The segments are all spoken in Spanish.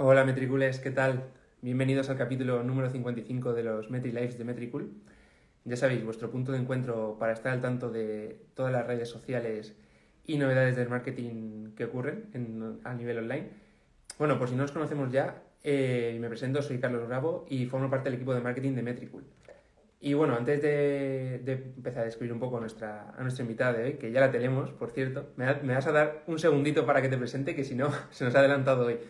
Hola Metricules, ¿qué tal? Bienvenidos al capítulo número 55 de los MetriLives de Metricool. Ya sabéis, vuestro punto de encuentro para estar al tanto de todas las redes sociales y novedades del marketing que ocurren a nivel online. Bueno, por si no os conocemos ya, eh, me presento, soy Carlos Bravo y formo parte del equipo de marketing de Metricool. Y bueno, antes de, empezar a describir un poco a nuestra, invitada de hoy, que ya la tenemos, por cierto, me vas a dar un segundito para que te presente, que si no, se nos ha adelantado hoy.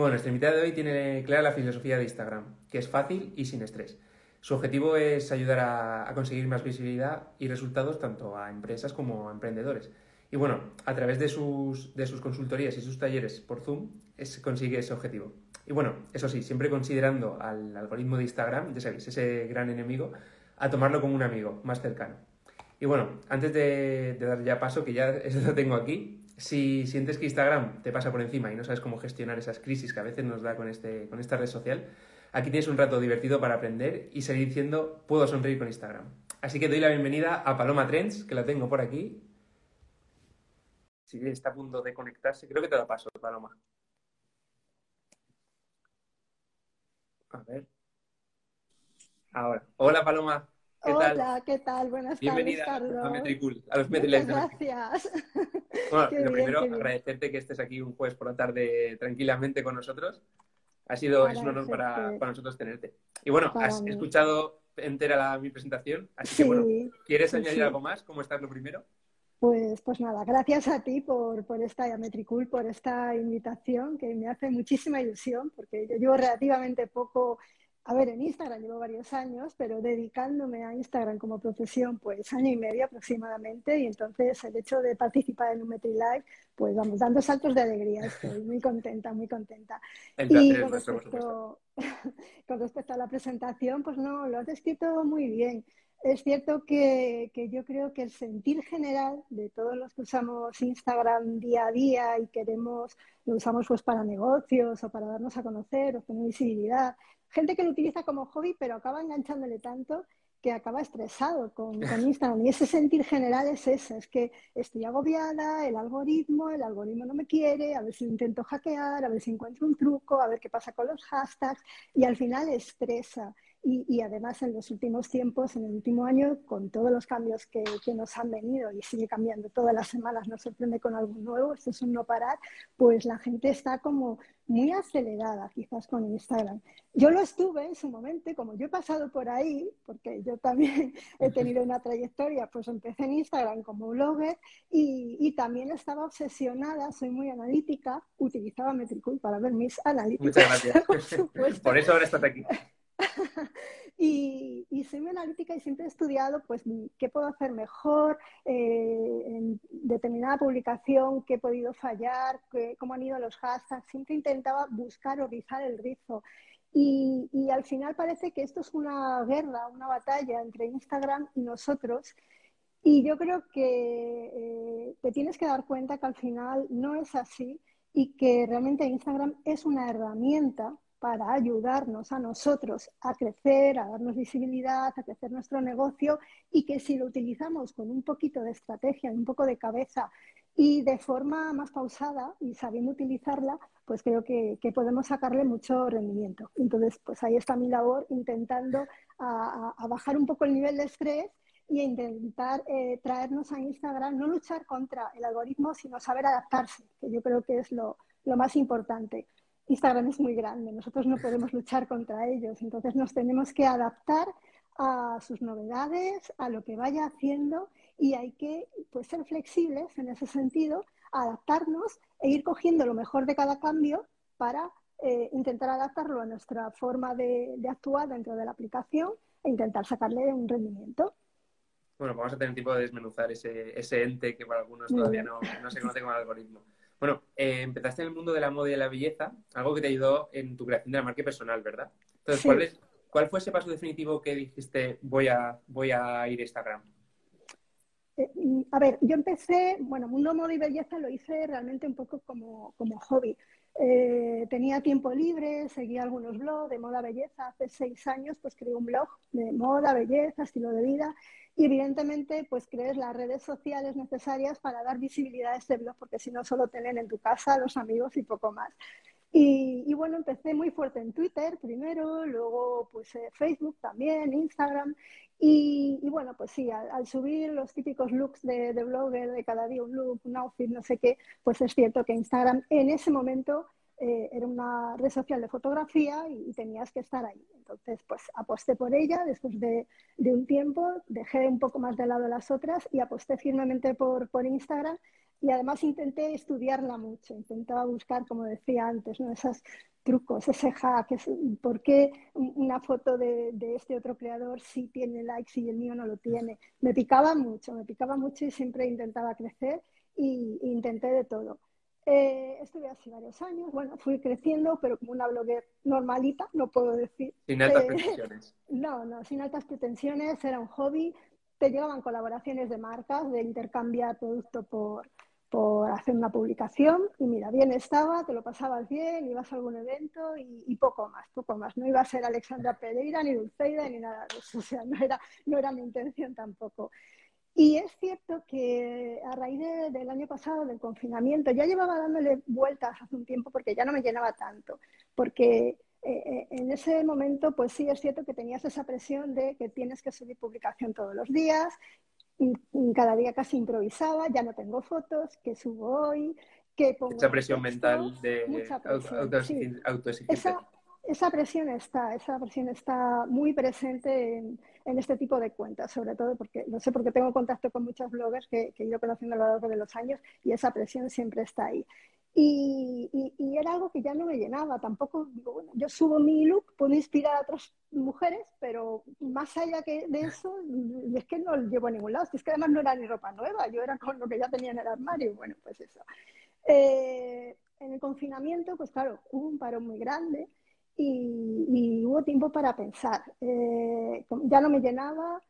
Bueno, nuestra invitada de hoy tiene clara la filosofía de Instagram, que es fácil y sin estrés. Su objetivo es ayudar a, conseguir más visibilidad y resultados tanto a empresas como a emprendedores. Y bueno, a través de sus, de sus consultorías y sus talleres por Zoom se consigue ese objetivo. Y bueno, eso sí, siempre considerando al algoritmo de Instagram, ya sabéis, ese gran enemigo, a tomarlo como un amigo más cercano. Y bueno, antes de, de dar ya paso, que ya lo tengo aquí, si sientes que Instagram te pasa por encima y no sabes cómo gestionar esas crisis que a veces nos da con, este, con esta red social, aquí tienes un rato divertido para aprender y seguir diciendo puedo sonreír con Instagram. Así que doy la bienvenida a Paloma Trends, que la tengo por aquí. Si está a punto de conectarse, creo que te da paso, Paloma. A ver. Ahora. Hola, Paloma. ¿Qué Hola, ¿qué tal? Buenas Bienvenida tardes, Carlos. a Metricool, a los Metricool. Gracias. Bueno, lo primero, agradecerte que estés aquí un jueves por la tarde tranquilamente con nosotros. Ha sido, es un honor para, para, nosotros tenerte. Y bueno, has escuchado entera la, mi presentación, así que bueno, ¿quieres añadir algo más? ¿Cómo estás lo primero? Pues, pues nada, gracias a ti por, por esta Metricool, por esta invitación que me hace muchísima ilusión, porque yo llevo relativamente poco a ver, en Instagram llevo varios años, pero dedicándome a Instagram como profesión, pues año y medio aproximadamente, y entonces el hecho de participar en un MetriLive, pues vamos, dando saltos de alegría, estoy muy contenta, muy contenta. y con respecto, con respecto a la presentación, pues no, lo has descrito muy bien. Es cierto que, que, yo creo que el sentir general de todos los que usamos Instagram día a día y queremos, lo usamos pues para negocios o para darnos a conocer o tener visibilidad, gente que lo utiliza como hobby, pero acaba enganchándole tanto que acaba estresado con, con, Instagram. Y ese sentir general es ese, es que estoy agobiada, el algoritmo, el algoritmo no me quiere, a ver si intento hackear, a ver si encuentro un truco, a ver qué pasa con los hashtags, y al final estresa. Y, además en los últimos tiempos, en el último año, con todos los cambios que, que, nos han venido y sigue cambiando todas las semanas, nos sorprende con algo nuevo, esto es un no parar, pues la gente está como muy acelerada quizás con Instagram. Yo lo estuve en su momento, como yo he pasado por ahí, porque yo también he tenido una trayectoria, pues empecé en Instagram como blogger y, y también estaba obsesionada, soy muy analítica, utilizaba Metricool para ver mis analíticas. Muchas gracias. por eso ahora estás aquí. y, soy muy analítica y siempre he estudiado pues qué puedo hacer mejor eh, en determinada publicación, qué he podido fallar, cómo han ido los hashtags. Siempre intentaba buscar o rizar el rizo. Y, al final parece que esto es una guerra, una batalla entre Instagram y nosotros. Y yo creo que eh, te tienes que dar cuenta que al final no es así y que realmente Instagram es una herramienta para ayudarnos a nosotros a crecer, a darnos visibilidad, a crecer nuestro negocio y que si lo utilizamos con un poquito de estrategia, un poco de cabeza y de forma más pausada y sabiendo utilizarla, pues creo que, podemos sacarle mucho rendimiento. Entonces, pues ahí está mi labor intentando bajar un poco el nivel de estrés y intentar eh, traernos a Instagram, no luchar contra el algoritmo, sino saber adaptarse, que yo creo que es lo más importante. Instagram es muy grande, nosotros no podemos luchar contra ellos, entonces nos tenemos que adaptar a sus novedades, a lo que vaya haciendo y hay que pues, ser flexibles en ese sentido, adaptarnos e ir cogiendo lo mejor de cada cambio para eh, intentar adaptarlo a nuestra forma de, actuar dentro de la aplicación e intentar sacarle un rendimiento. Bueno, vamos a tener tiempo de desmenuzar ese, ese ente que para algunos todavía no, no se conoce como algoritmo. Bueno, eh, empezaste en el mundo de la moda y de la belleza, algo que te ayudó en tu creación de la marca personal, ¿verdad? Entonces, ¿cuál, fue ese paso definitivo que dijiste voy a, voy a ir a Instagram? Eh, a ver, yo empecé, bueno, mundo moda y belleza lo hice realmente un poco como, como hobby. Eh, tenía tiempo libre, seguía algunos blogs de moda belleza. Hace seis años pues creé un blog de moda, belleza, estilo de vida y evidentemente, pues crees las redes sociales necesarias para dar visibilidad a este blog, porque si no, solo tienen en tu casa los amigos y poco más. Y, bueno, empecé muy fuerte en Twitter primero, luego pues eh, Facebook también, Instagram. Y, bueno, pues sí, al, subir los típicos looks de, de, blogger, de cada día un look, un outfit, no sé qué, pues es cierto que Instagram en ese momento eh, era una red social de fotografía y, tenías que estar ahí. Entonces, pues aposté por ella después de, de, un tiempo, dejé un poco más de lado las otras y aposté firmemente por, por Instagram y además intenté estudiarla mucho, intentaba buscar, como decía antes, ¿no? esos trucos, ese hack, por qué una foto de, este otro creador sí tiene likes y el mío no lo tiene. Me picaba mucho, me picaba mucho y siempre intentaba crecer y, intenté de todo. Eh, estuve así varios años, bueno, fui creciendo, pero como una blogger normalita, no puedo decir. Sin altas pretensiones. No, no, sin altas pretensiones, era un hobby. Te llegaban colaboraciones de marcas, de intercambiar producto por, por hacer una publicación y mira, bien estaba, te lo pasabas bien, ibas a algún evento y, poco más, poco más. No iba a ser Alexandra Pereira, ni Dulceida, ni nada de eso, o sea, no era, no era mi intención tampoco. Y es cierto que a raíz del año pasado, del confinamiento, ya llevaba dándole vueltas hace un tiempo porque ya no me llenaba tanto, porque eh, eh, en ese momento, pues sí es cierto que tenías esa presión de que tienes que subir publicación todos los días, cada día casi improvisaba, ya no tengo fotos, que subo hoy, que pongo... Mucha presión mental de autoexigencia. Esa, presión está, esa presión está muy presente en, este tipo de cuentas, sobre todo porque, no sé, porque tengo contacto con muchos bloggers que, que he ido conociendo a lo largo de los años y esa presión siempre está ahí. Y, y, era algo que ya no me llenaba. Tampoco, digo, bueno, yo subo mi look, puedo inspirar a otras mujeres, pero más allá que de eso, es que no lo llevo a ningún lado. Es que además no era ni ropa nueva, yo era con lo que ya tenía en el armario. Bueno, pues eso. Eh, en el confinamiento, pues claro, hubo un paro muy grande y, y hubo tiempo para pensar. Eh, ya no me llenaba,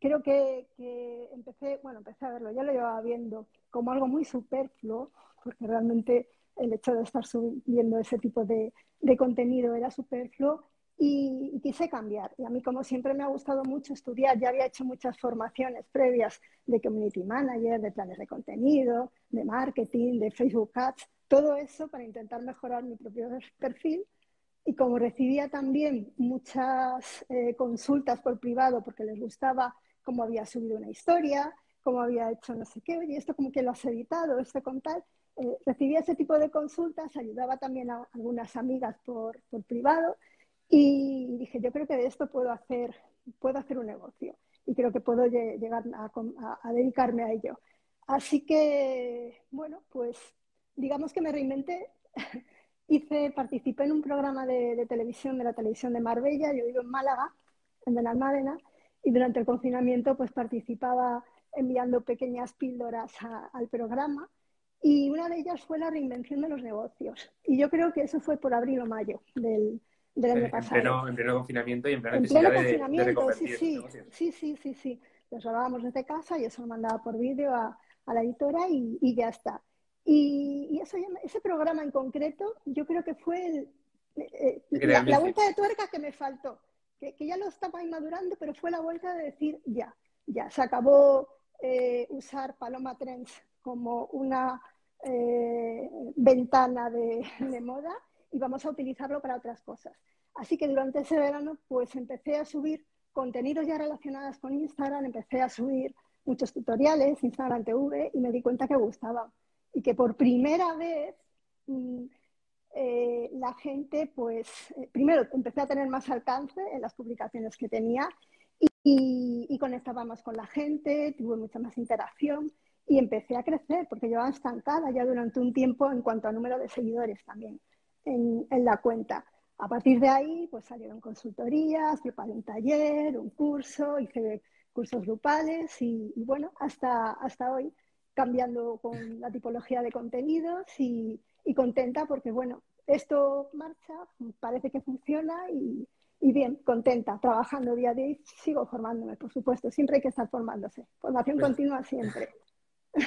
creo que, que, empecé, bueno, empecé a verlo, ya lo llevaba viendo como algo muy superfluo porque realmente el hecho de estar subiendo ese tipo de, contenido era superfluo y, quise cambiar. Y a mí, como siempre, me ha gustado mucho estudiar. Ya había hecho muchas formaciones previas de community manager, de planes de contenido, de marketing, de Facebook Ads, todo eso para intentar mejorar mi propio perfil. Y como recibía también muchas eh, consultas por privado porque les gustaba cómo había subido una historia, cómo había hecho no sé qué, oye, esto como que lo has editado, esto con tal, eh, recibía ese tipo de consultas, ayudaba también a algunas amigas por, por, privado y dije, yo creo que de esto puedo hacer, puedo hacer un negocio y creo que puedo llegar a, a, dedicarme a ello. Así que, bueno, pues digamos que me reinventé. Hice, participé en un programa de, de, televisión, de la televisión de Marbella, yo vivo en Málaga, en Benalmádena, y durante el confinamiento pues participaba enviando pequeñas píldoras al programa y una de ellas fue la reinvención de los negocios. Y yo creo que eso fue por abril o mayo del, del año pasado. En pleno, confinamiento y en plena necesidad de, sí, sí, sí, sí, sí, sí. Los grabábamos desde casa y eso lo mandaba por vídeo a, a, la editora y, y ya está. Y, y eso, ese programa en concreto, yo creo que fue el, eh, eh, la, vuelta de tuerca que me faltó. Que, que, ya lo estaba madurando, pero fue la vuelta de decir ya, ya, se acabó eh, usar Paloma Trends como una eh, ventana de, moda y vamos a utilizarlo para otras cosas. Así que durante ese verano pues empecé a subir contenidos ya relacionados con Instagram, empecé a subir muchos tutoriales, Instagram TV, y me di cuenta que gustaba. Y que por primera vez mm, eh, la gente, pues, eh, primero empecé a tener más alcance en las publicaciones que tenía y, y, conectaba más con la gente, tuve mucha más interacción y empecé a crecer porque llevaba estancada ya durante un tiempo en cuanto a número de seguidores también en, la cuenta. A partir de ahí, pues salieron consultorías, preparé un taller, un curso, hice cursos grupales y, bueno, hasta, hasta hoy cambiando con la tipología de contenidos y, y contenta porque, bueno, esto marcha, parece que funciona y, y bien, contenta, trabajando día a día sigo formándome, por supuesto, siempre hay que estar formándose. Formación pues continua siempre.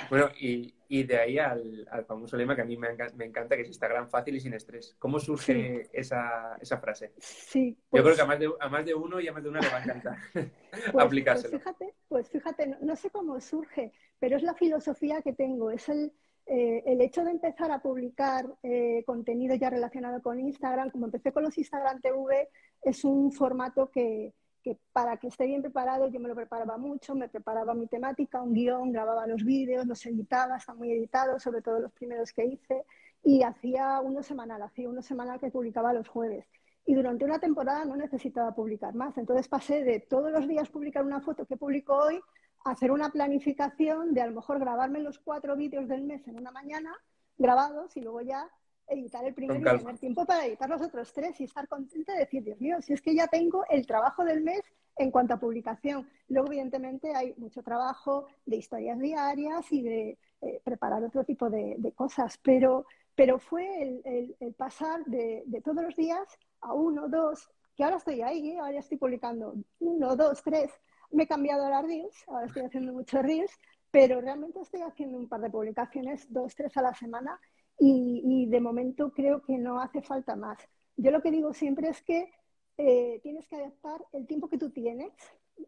Bueno, y, y de ahí al, al, famoso lema que a mí me, me, encanta, que es Instagram fácil y sin estrés. ¿Cómo surge esa, esa, frase? Sí, Yo creo pues que a más, de, a más de uno y a más de una le va a encantar pues, pues aplicárselo. Pues fíjate, pues fíjate no, no, sé cómo surge, pero es la filosofía que tengo, es el, eh, el hecho de empezar a publicar eh, contenido ya relacionado con Instagram, como empecé con los Instagram TV, es un formato que, que, para que esté bien preparado yo me lo preparaba mucho, me preparaba mi temática, un guion, grababa los vídeos, los editaba, están muy editados, sobre todo los primeros que hice, y hacía uno semanal, hacía uno semanal que publicaba los jueves. Y durante una temporada no necesitaba publicar más. Entonces pasé de todos los días publicar una foto que publico hoy hacer una planificación de a lo mejor grabarme los cuatro vídeos del mes en una mañana, grabados, y luego ya editar el primero y tener tiempo para editar los otros tres y estar contenta de decir, Dios mío, si es que ya tengo el trabajo del mes en cuanto a publicación. Luego, evidentemente, hay mucho trabajo de historias diarias y de eh, preparar otro tipo de, cosas, pero, pero fue el, pasar de, todos los días a uno, dos, que ahora estoy ahí, ¿eh? ahora estoy publicando uno, dos, tres, me he cambiado a las Reels, ahora estoy haciendo muchos Reels, pero realmente estoy haciendo un par de publicaciones, dos, tres a la semana, y, de momento creo que no hace falta más. Yo lo que digo siempre es que eh, tienes que adaptar el tiempo que tú tienes,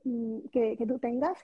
mm, que, tú tengas,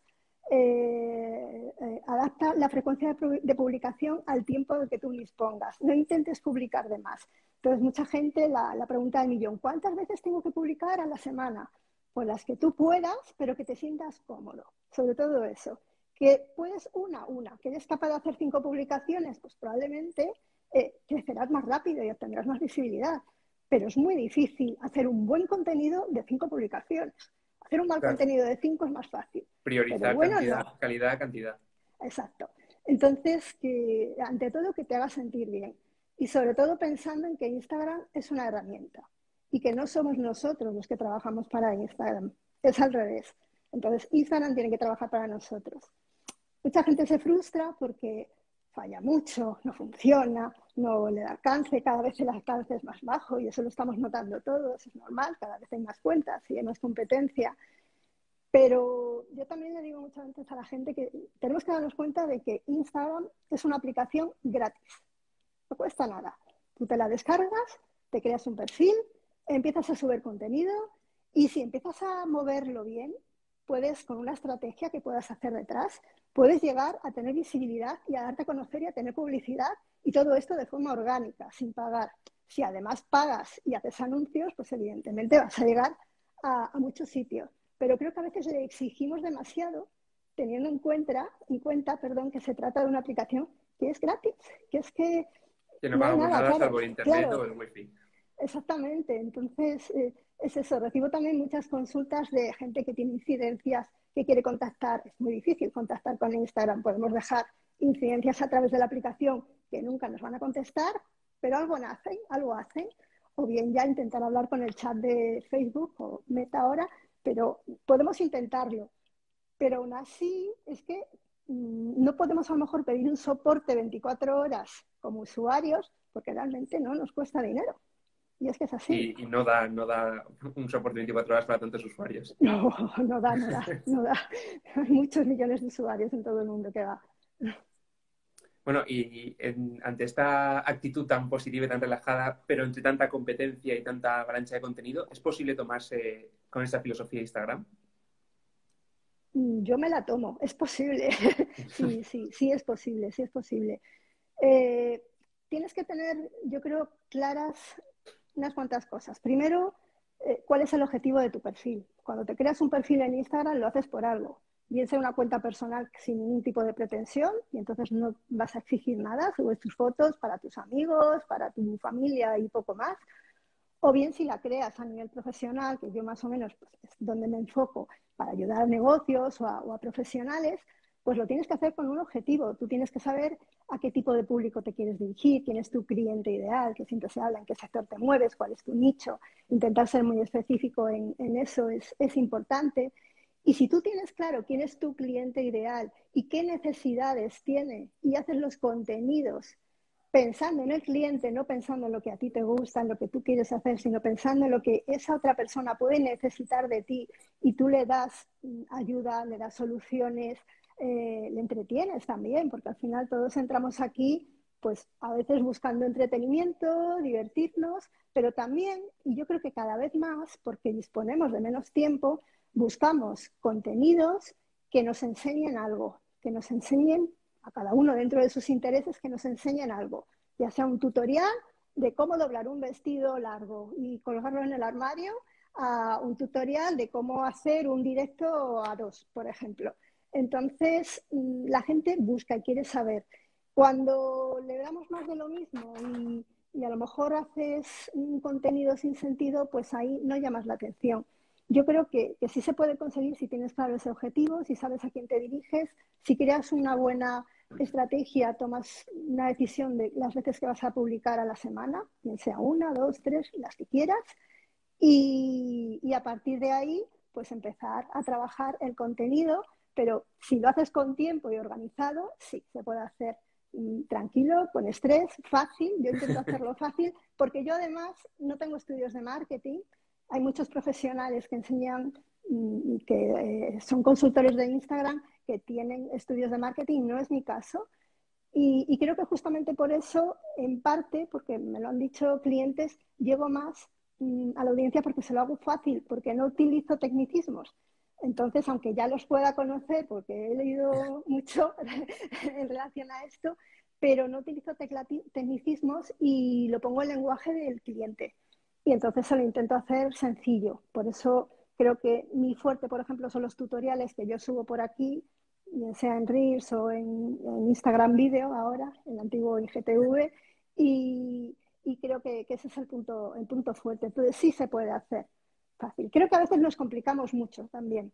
eh, eh, adapta la frecuencia de, publicación al tiempo que tú dispongas. No intentes publicar de más. Entonces, mucha gente, la, la pregunta del millón, ¿cuántas veces tengo que publicar a la semana? Pues las que tú puedas, pero que te sientas cómodo. Sobre todo eso. Que puedes una, una, que eres capaz de hacer cinco publicaciones, pues probablemente eh, crecerás más rápido y obtendrás más visibilidad. Pero es muy difícil hacer un buen contenido de cinco publicaciones. Hacer un mal contenido de cinco es más fácil. Priorizar cantidad, calidad, cantidad. Exacto. Entonces, que ante todo que te haga sentir bien. Y sobre todo pensando en que Instagram es una herramienta y que no somos nosotros los que trabajamos para Instagram, es al revés. Entonces, Instagram tiene que trabajar para nosotros. Mucha gente se frustra porque falla mucho, no funciona, no le da alcance, cada vez el alcance es más bajo y eso lo estamos notando todos, es normal, cada vez hay más cuentas y hay más competencia. Pero yo también le digo muchas veces a la gente que tenemos que darnos cuenta de que Instagram es una aplicación gratis, no cuesta nada. Tú te la descargas, te creas un perfil, empiezas a subir contenido y si empiezas a moverlo bien, puedes, con una estrategia que puedas hacer detrás, puedes llegar a tener visibilidad y a darte a conocer y a tener publicidad y todo esto de forma orgánica, sin pagar. Si además pagas y haces anuncios, pues evidentemente vas a llegar a, muchos sitios. Pero creo que a veces le exigimos demasiado teniendo en cuenta, en cuenta perdón, que se trata de una aplicación que es gratis, que es que... Que no, pagamos nada, por internet o el wifi. Exactamente. Entonces, eh, es eso. Recibo también muchas consultas de gente que tiene incidencias, que quiere contactar. Es muy difícil contactar con Instagram. Podemos dejar incidencias a través de la aplicación que nunca nos van a contestar, pero algo hacen, algo hacen. O bien ya intentar hablar con el chat de Facebook o Meta ahora, pero podemos intentarlo. Pero aún así es que mm, no podemos a lo mejor pedir un soporte 24 horas como usuarios porque realmente no nos cuesta dinero. Y es que es así. Y, no, da, no da un soporte 24 horas para tantos usuarios. No, no da, no da, no da. Hay muchos millones de usuarios en todo el mundo que va. Bueno, y, ante esta actitud tan positiva y tan relajada, pero entre tanta competencia y tanta avalancha de contenido, ¿es posible tomarse con esta filosofía de Instagram? Mm, yo me la tomo, es posible. sí, sí, sí es posible, sí es posible. Eh, tienes que tener, yo creo, claras unas cuantas cosas. Primero, eh, ¿cuál es el objetivo de tu perfil? Cuando te creas un perfil en Instagram lo haces por algo. Bien sea una cuenta personal sin ningún tipo de pretensión y entonces no vas a exigir nada, subes tus fotos para tus amigos, para tu familia y poco más. O bien si la creas a nivel profesional, que yo más o menos pues, es donde me enfoco para ayudar a negocios o a profesionales, pues lo tienes que hacer con un objetivo. Tú tienes que saber a qué tipo de público te quieres dirigir, quién es tu cliente ideal, que siempre se habla en qué sector te mueves, cuál es tu nicho. Intentar ser muy específico en, eso es, es importante. Y si tú tienes claro quién es tu cliente ideal y qué necesidades tiene y haces los contenidos pensando en el cliente, no pensando en lo que a ti te gusta, en lo que tú quieres hacer, sino pensando en lo que esa otra persona puede necesitar de ti y tú le das mm, ayuda, le das soluciones, eh, le entretienes también, porque al final todos entramos aquí, pues a veces buscando entretenimiento, divertirnos, pero también, y yo creo que cada vez más, porque disponemos de menos tiempo, buscamos contenidos que nos enseñen algo, que nos enseñen a cada uno dentro de sus intereses que nos enseñen algo, ya sea un tutorial de cómo doblar un vestido largo y colgarlo en el armario, a un tutorial de cómo hacer un directo a dos, por ejemplo. Entonces, mm, la gente busca y quiere saber. Cuando le damos más de lo mismo y, a lo mejor haces un contenido sin sentido, pues ahí no llamas la atención. Yo creo que, sí se puede conseguir si tienes claro ese objetivo, si sabes a quién te diriges, si creas una buena estrategia, tomas una decisión de las veces que vas a publicar a la semana, bien sea una, dos, tres, las que quieras, y a partir de ahí, pues empezar a trabajar el contenido, pero si lo haces con tiempo y organizado, sí, se puede hacer mm, tranquilo, con estrés, fácil. Yo intento hacerlo fácil porque yo además no tengo estudios de marketing. Hay muchos profesionales que enseñan, mm, que eh, son consultores de Instagram que tienen estudios de marketing, no es mi caso. Y, creo que justamente por eso, en parte, porque me lo han dicho clientes, llevo más mm, a la audiencia porque se lo hago fácil, porque no utilizo tecnicismos. Entonces, aunque ya los pueda conocer, porque he leído mucho en relación a esto, pero no utilizo tecnicismos y lo pongo en lenguaje del cliente. Y entonces se lo intento hacer sencillo. Por eso creo que mi fuerte, por ejemplo, son los tutoriales que yo subo por aquí, sea en Reels o en, Instagram Video ahora, el antiguo IGTV, y, creo que, ese es el punto, el punto fuerte. Entonces sí se puede hacer fácil. Creo que a veces nos complicamos mucho también,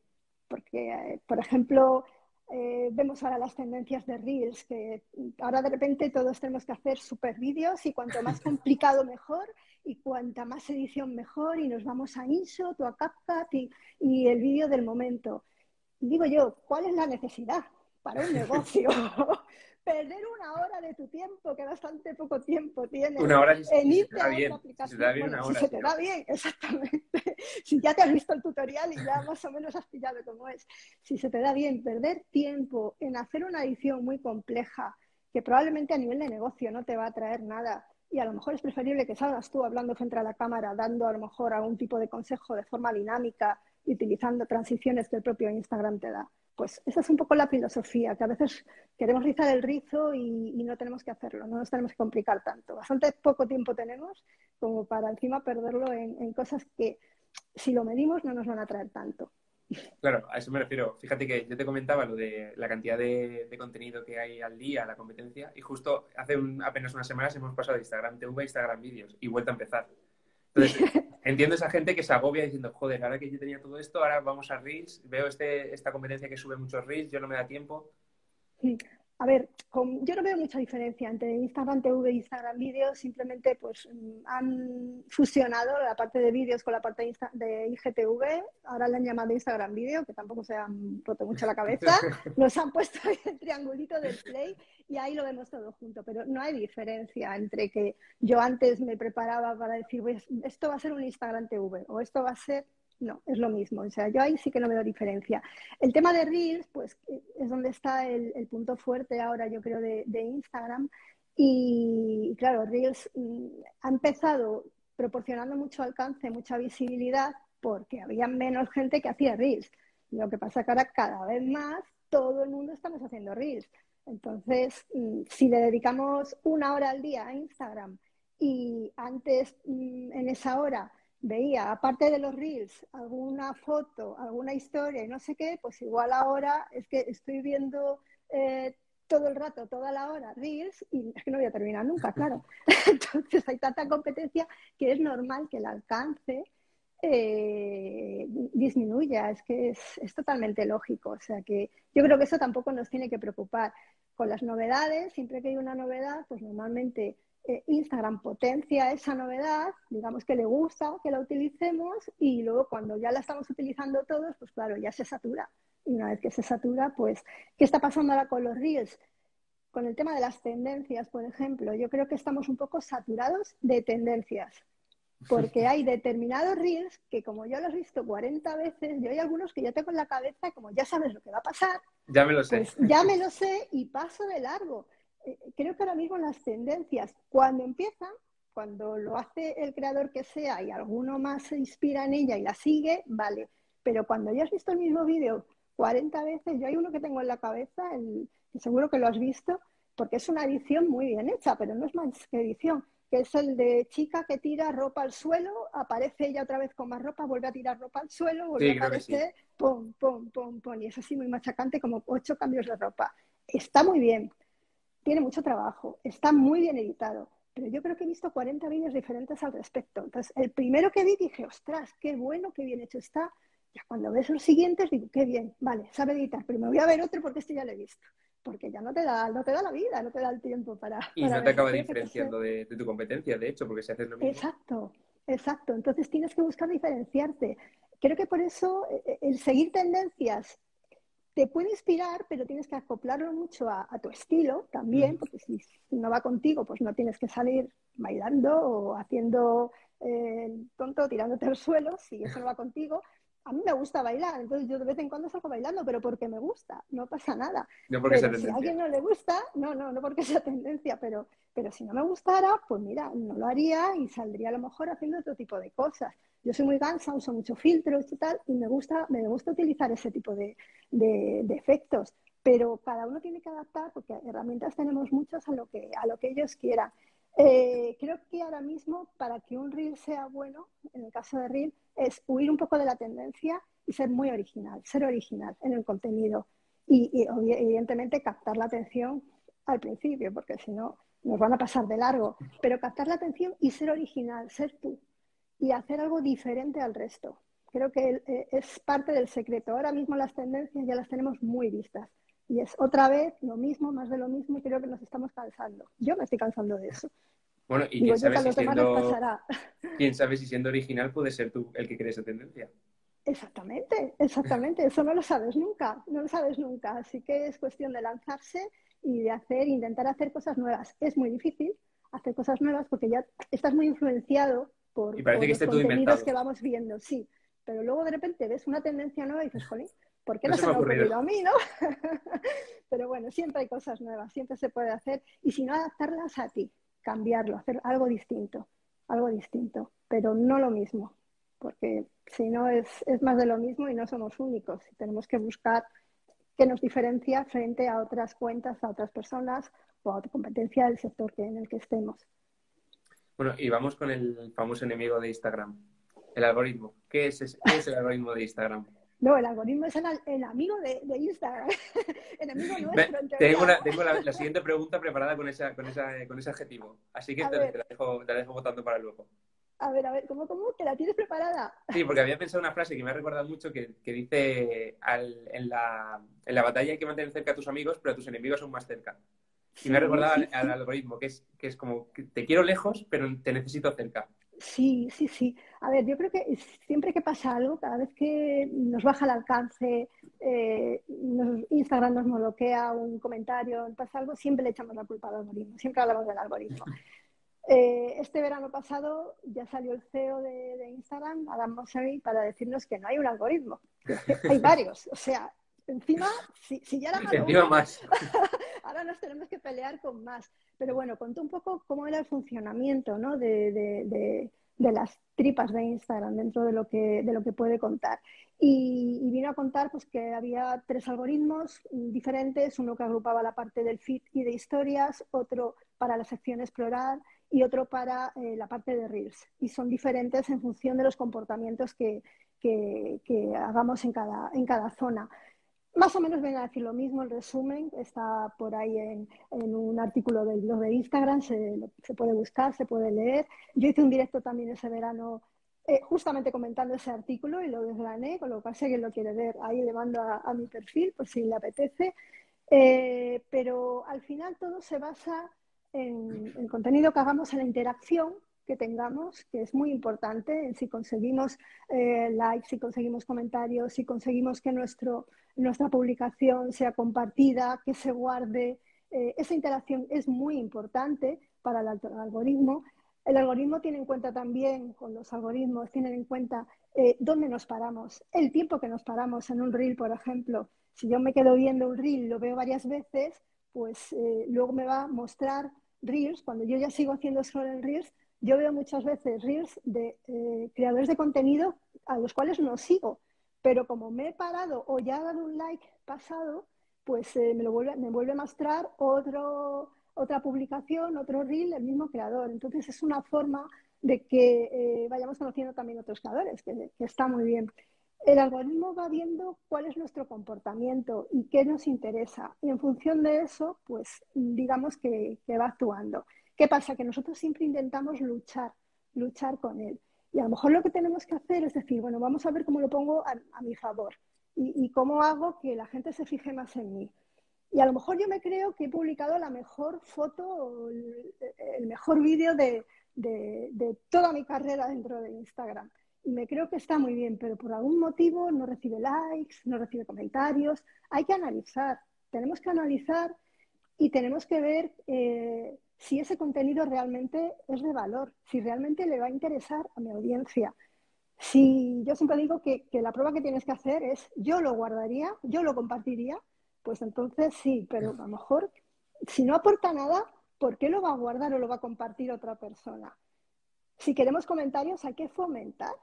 porque, eh, por ejemplo, eh, vemos ahora las tendencias de Reels, que ahora de repente todos tenemos que hacer super vídeos y cuanto más complicado mejor y cuanta más edición mejor y nos vamos a InShot o a CapCut y, y el vídeo del momento digo yo, ¿cuál es la necesidad para un negocio? Perder una hora de tu tiempo, que bastante poco tiempo tienes. Una hora si, en se te da bien. Si una hora. Si se te da bien, exactamente. si ya te has visto el tutorial y ya más o menos has pillado cómo es. Si se te da bien, perder tiempo en hacer una edición muy compleja, que probablemente a nivel de negocio no te va a traer nada, y a lo mejor es preferible que salgas tú hablando frente a la cámara, dando a lo mejor algún tipo de consejo de forma dinámica, utilizando transiciones que el propio Instagram te da. Pues esa es un poco la filosofía, que a veces queremos rizar el rizo y, no tenemos que hacerlo, no nos tenemos que complicar tanto. Bastante poco tiempo tenemos como para encima perderlo en, cosas que si lo medimos no nos van a traer tanto. Claro, a eso me refiero. Fíjate que yo te comentaba lo de la cantidad de, contenido que hay al día, la competencia, y justo hace apenas unas semanas hemos pasado de Instagram TV a Instagram Vídeos y vuelta a empezar. Entonces, entiendo esa gente que se agobia diciendo, joder, ahora que yo tenía todo esto, ahora vamos a Reels, veo este, esta competencia que sube muchos Reels, yo no me da tiempo. A ver, yo no veo mucha diferencia entre Instagram TV e Instagram Vídeos, simplemente pues mm, han fusionado la parte de vídeos con la parte de IGTV, ahora le han llamado Instagram Vídeo, que tampoco se han roto mucho la cabeza, nos han puesto ahí el triangulito del play y ahí lo vemos todo junto, pero no hay diferencia entre que yo antes me preparaba para decir, pues, esto va a ser un Instagram TV o esto va a ser no, es lo mismo. O sea, yo ahí sí que no veo diferencia. El tema de Reels, pues es donde está el, punto fuerte ahora, yo creo, de, Instagram. Y claro, Reels mm, ha empezado proporcionando mucho alcance, mucha visibilidad, porque había menos gente que hacía Reels. Lo que pasa que ahora cada vez más todo el mundo estamos haciendo Reels. Entonces, mm, si le dedicamos una hora al día a Instagram y antes mm, en esa hora veía, aparte de los reels, alguna foto, alguna historia y no sé qué, pues igual ahora es que estoy viendo eh, todo el rato, toda la hora, reels y es que no voy a terminar nunca, claro. Entonces hay tanta competencia que es normal que el alcance eh, disminuya, es que es, es totalmente lógico. O sea que yo creo que eso tampoco nos tiene que preocupar. Con las novedades, siempre que hay una novedad, pues normalmente eh, Instagram potencia esa novedad, digamos que le gusta que la utilicemos y luego cuando ya la estamos utilizando todos, pues claro, ya se satura. Y una vez que se satura, pues, ¿qué está pasando ahora con los Reels? Con el tema de las tendencias, por ejemplo, yo creo que estamos un poco saturados de tendencias. Porque hay determinados reels que como yo los he visto 40 veces, yo hay algunos que ya tengo en la cabeza, como ya sabes lo que va a pasar. Ya me lo sé. Pues ya me lo sé y paso de largo. Creo que ahora mismo las tendencias, cuando empiezan, cuando lo hace el creador que sea y alguno más se inspira en ella y la sigue, vale. Pero cuando ya has visto el mismo vídeo 40 veces, yo hay uno que tengo en la cabeza, el, seguro que lo has visto, porque es una edición muy bien hecha, pero no es más que edición, que es el de chica que tira ropa al suelo, aparece ella otra vez con más ropa, vuelve a tirar ropa al suelo, vuelve a aparecer, pum, pum, pum, pum, y es así muy machacante como ocho cambios de ropa. Está muy bien, tiene mucho trabajo, está muy bien editado, pero yo creo que he visto 40 vídeos diferentes al respecto. Entonces, el primero que vi dije, ostras, qué bueno, qué bien hecho está. Ya cuando ves los siguientes digo, qué bien, vale, sabe editar, pero me voy a ver otro porque este ya lo he visto. Porque ya no te da, no te da la vida, no te da el tiempo para. Y no te acaba diferenciando de, tu competencia, de hecho, porque si haces lo mismo. Exacto, exacto. Entonces tienes que buscar diferenciarte. Creo que por eso eh, eh, el seguir tendencias te puede inspirar, pero tienes que acoplarlo mucho a, tu estilo también, porque si, no va contigo, pues no tienes que salir bailando o haciendo eh, tonto, tirándote al suelo, si eso no va contigo. A mí me gusta bailar, entonces yo de vez en cuando salgo bailando, pero porque me gusta, no pasa nada. No porque pero si a alguien no le gusta, no, no, no porque sea tendencia, pero, pero si no me gustara, pues mira, no lo haría y saldría a lo mejor haciendo otro tipo de cosas. Yo soy muy gansa, uso mucho filtros y tal, y me gusta, me gusta utilizar ese tipo de, efectos. Pero cada uno tiene que adaptar, porque herramientas tenemos muchas a lo que, a lo que ellos quieran. Eh, creo que ahora mismo, para que un reel sea bueno, en el caso de reel, es huir un poco de la tendencia y ser muy original, ser original en el contenido. Y, y evidentemente captar la atención al principio, porque si no, nos van a pasar de largo. Pero captar la atención y ser original, ser tú y hacer algo diferente al resto. Creo que eh, es parte del secreto. Ahora mismo las tendencias ya las tenemos muy vistas. Y es otra vez lo mismo, más de lo mismo, y creo que nos estamos cansando. Yo me estoy cansando de eso. Bueno, y quién sabe, si siendo, quién sabe si siendo original puede ser tú el que cree esa tendencia. Exactamente, exactamente. Eso no lo sabes nunca, no lo sabes nunca. Así que es cuestión de lanzarse y de hacer, intentar hacer cosas nuevas. Es muy difícil hacer cosas nuevas porque ya estás muy influenciado por, y parece que los contenidos que vamos viendo, sí. Pero luego de repente ves una tendencia nueva y dices, jolín, ¿por qué no, se, me ha ocurrido. a mí, no? Pero bueno, siempre hay cosas nuevas, siempre se puede hacer. Y si no, adaptarlas a ti, cambiarlo, hacer algo distinto, algo distinto, pero no lo mismo, porque si no es, es más de lo mismo y no somos únicos. Tenemos que buscar qué nos diferencia frente a otras cuentas, a otras personas o a otra competencia del sector que, en el que estemos. Bueno, y vamos con el famoso enemigo de Instagram, el algoritmo. ¿Qué es, el algoritmo de Instagram? No, el algoritmo es el, amigo de, Instagram. el amigo nuestro. tengo, la, siguiente pregunta preparada con, esa, con, ese adjetivo. Así que te, la dejo, te, dejo, votando para luego. A ver, a ver, ¿cómo, cómo? ¿Te la tienes preparada? Sí, porque había pensado una frase que me ha recordado mucho que, dice en, la, en la batalla hay que mantener cerca a tus amigos, pero a tus enemigos son más cerca. Y me ha recordado al, algoritmo, que es, que es como, que te quiero lejos, pero te necesito cerca. Sí, sí, sí. A ver, yo creo que siempre que pasa algo, cada vez que nos baja el alcance, eh, Instagram nos bloquea un comentario, pasa algo, siempre le echamos la culpa al algoritmo, siempre hablamos del algoritmo. Eh, este verano pasado ya salió el CEO de, Instagram, Adam Mosseri, para decirnos que no hay un algoritmo, hay varios. O sea, encima, si, ya era malo, más. ahora nos tenemos que pelear con más. Pero bueno, contó un poco cómo era el funcionamiento ¿no? de, las tripas de Instagram dentro de lo que, de lo que puede contar. Y, vino a contar pues, que había tres algoritmos diferentes, uno que agrupaba la parte del feed y de historias, otro para la sección explorar y otro para eh, la parte de Reels. Y son diferentes en función de los comportamientos que, que, que hagamos en cada, en cada zona. Más o menos viene a decir lo mismo, el resumen está por ahí en, un artículo del blog de Instagram, se, puede buscar, se puede leer. Yo hice un directo también ese verano eh, justamente comentando ese artículo y lo desgrané, con lo cual si alguien lo quiere ver, ahí le mando a, mi perfil por si le apetece. Eh, pero al final todo se basa en el contenido que hagamos en la interacción que tengamos, que es muy importante, si conseguimos eh, likes, si conseguimos comentarios, si conseguimos que nuestro, nuestra publicación sea compartida, que se guarde. Eh, esa interacción es muy importante para el algoritmo. El algoritmo tiene en cuenta también, con los algoritmos, tienen en cuenta eh, dónde nos paramos, el tiempo que nos paramos en un reel, por ejemplo. Si yo me quedo viendo un reel, lo veo varias veces, pues luego me va a mostrar reels, cuando yo ya sigo haciendo scroll en reels, yo veo muchas veces reels de eh, creadores de contenido a los cuales no sigo, pero como me he parado o ya he dado un like pasado, pues eh, me, lo vuelve, me vuelve a mostrar otro, otra publicación, otro reel del mismo creador. Entonces es una forma de que eh, vayamos conociendo también otros creadores, que, está muy bien. El algoritmo va viendo cuál es nuestro comportamiento y qué nos interesa. Y en función de eso, pues digamos que, va actuando. ¿Qué pasa? Que nosotros siempre intentamos luchar, luchar con él. Y a lo mejor lo que tenemos que hacer es decir, bueno, vamos a ver cómo lo pongo a, mi favor y, cómo hago que la gente se fije más en mí. Y a lo mejor yo me creo que he publicado la mejor foto, el mejor vídeo de, de, toda mi carrera dentro de Instagram. Y me creo que está muy bien, pero por algún motivo no recibe likes, no recibe comentarios. Hay que analizar, tenemos que analizar y tenemos que ver eh, si ese contenido realmente es de valor, si realmente le va a interesar a mi audiencia. Si yo siempre digo que, que la prueba que tienes que hacer es yo lo guardaría, yo lo compartiría, pues entonces sí, pero a lo mejor si no aporta nada, ¿por qué lo va a guardar o lo va a compartir otra persona? Si queremos comentarios, hay que fomentar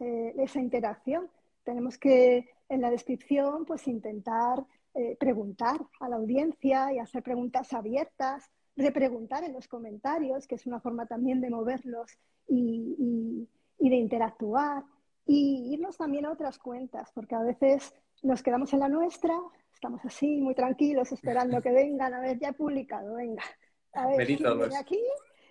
eh, esa interacción. Tenemos que en la descripción pues intentar eh, preguntar a la audiencia y hacer preguntas abiertas, repreguntar en los comentarios, que es una forma también de moverlos y, y de interactuar, y irnos también a otras cuentas, porque a veces nos quedamos en la nuestra, estamos así muy tranquilos esperando que vengan, a ver, ya he publicado, venga, a ver, viene aquí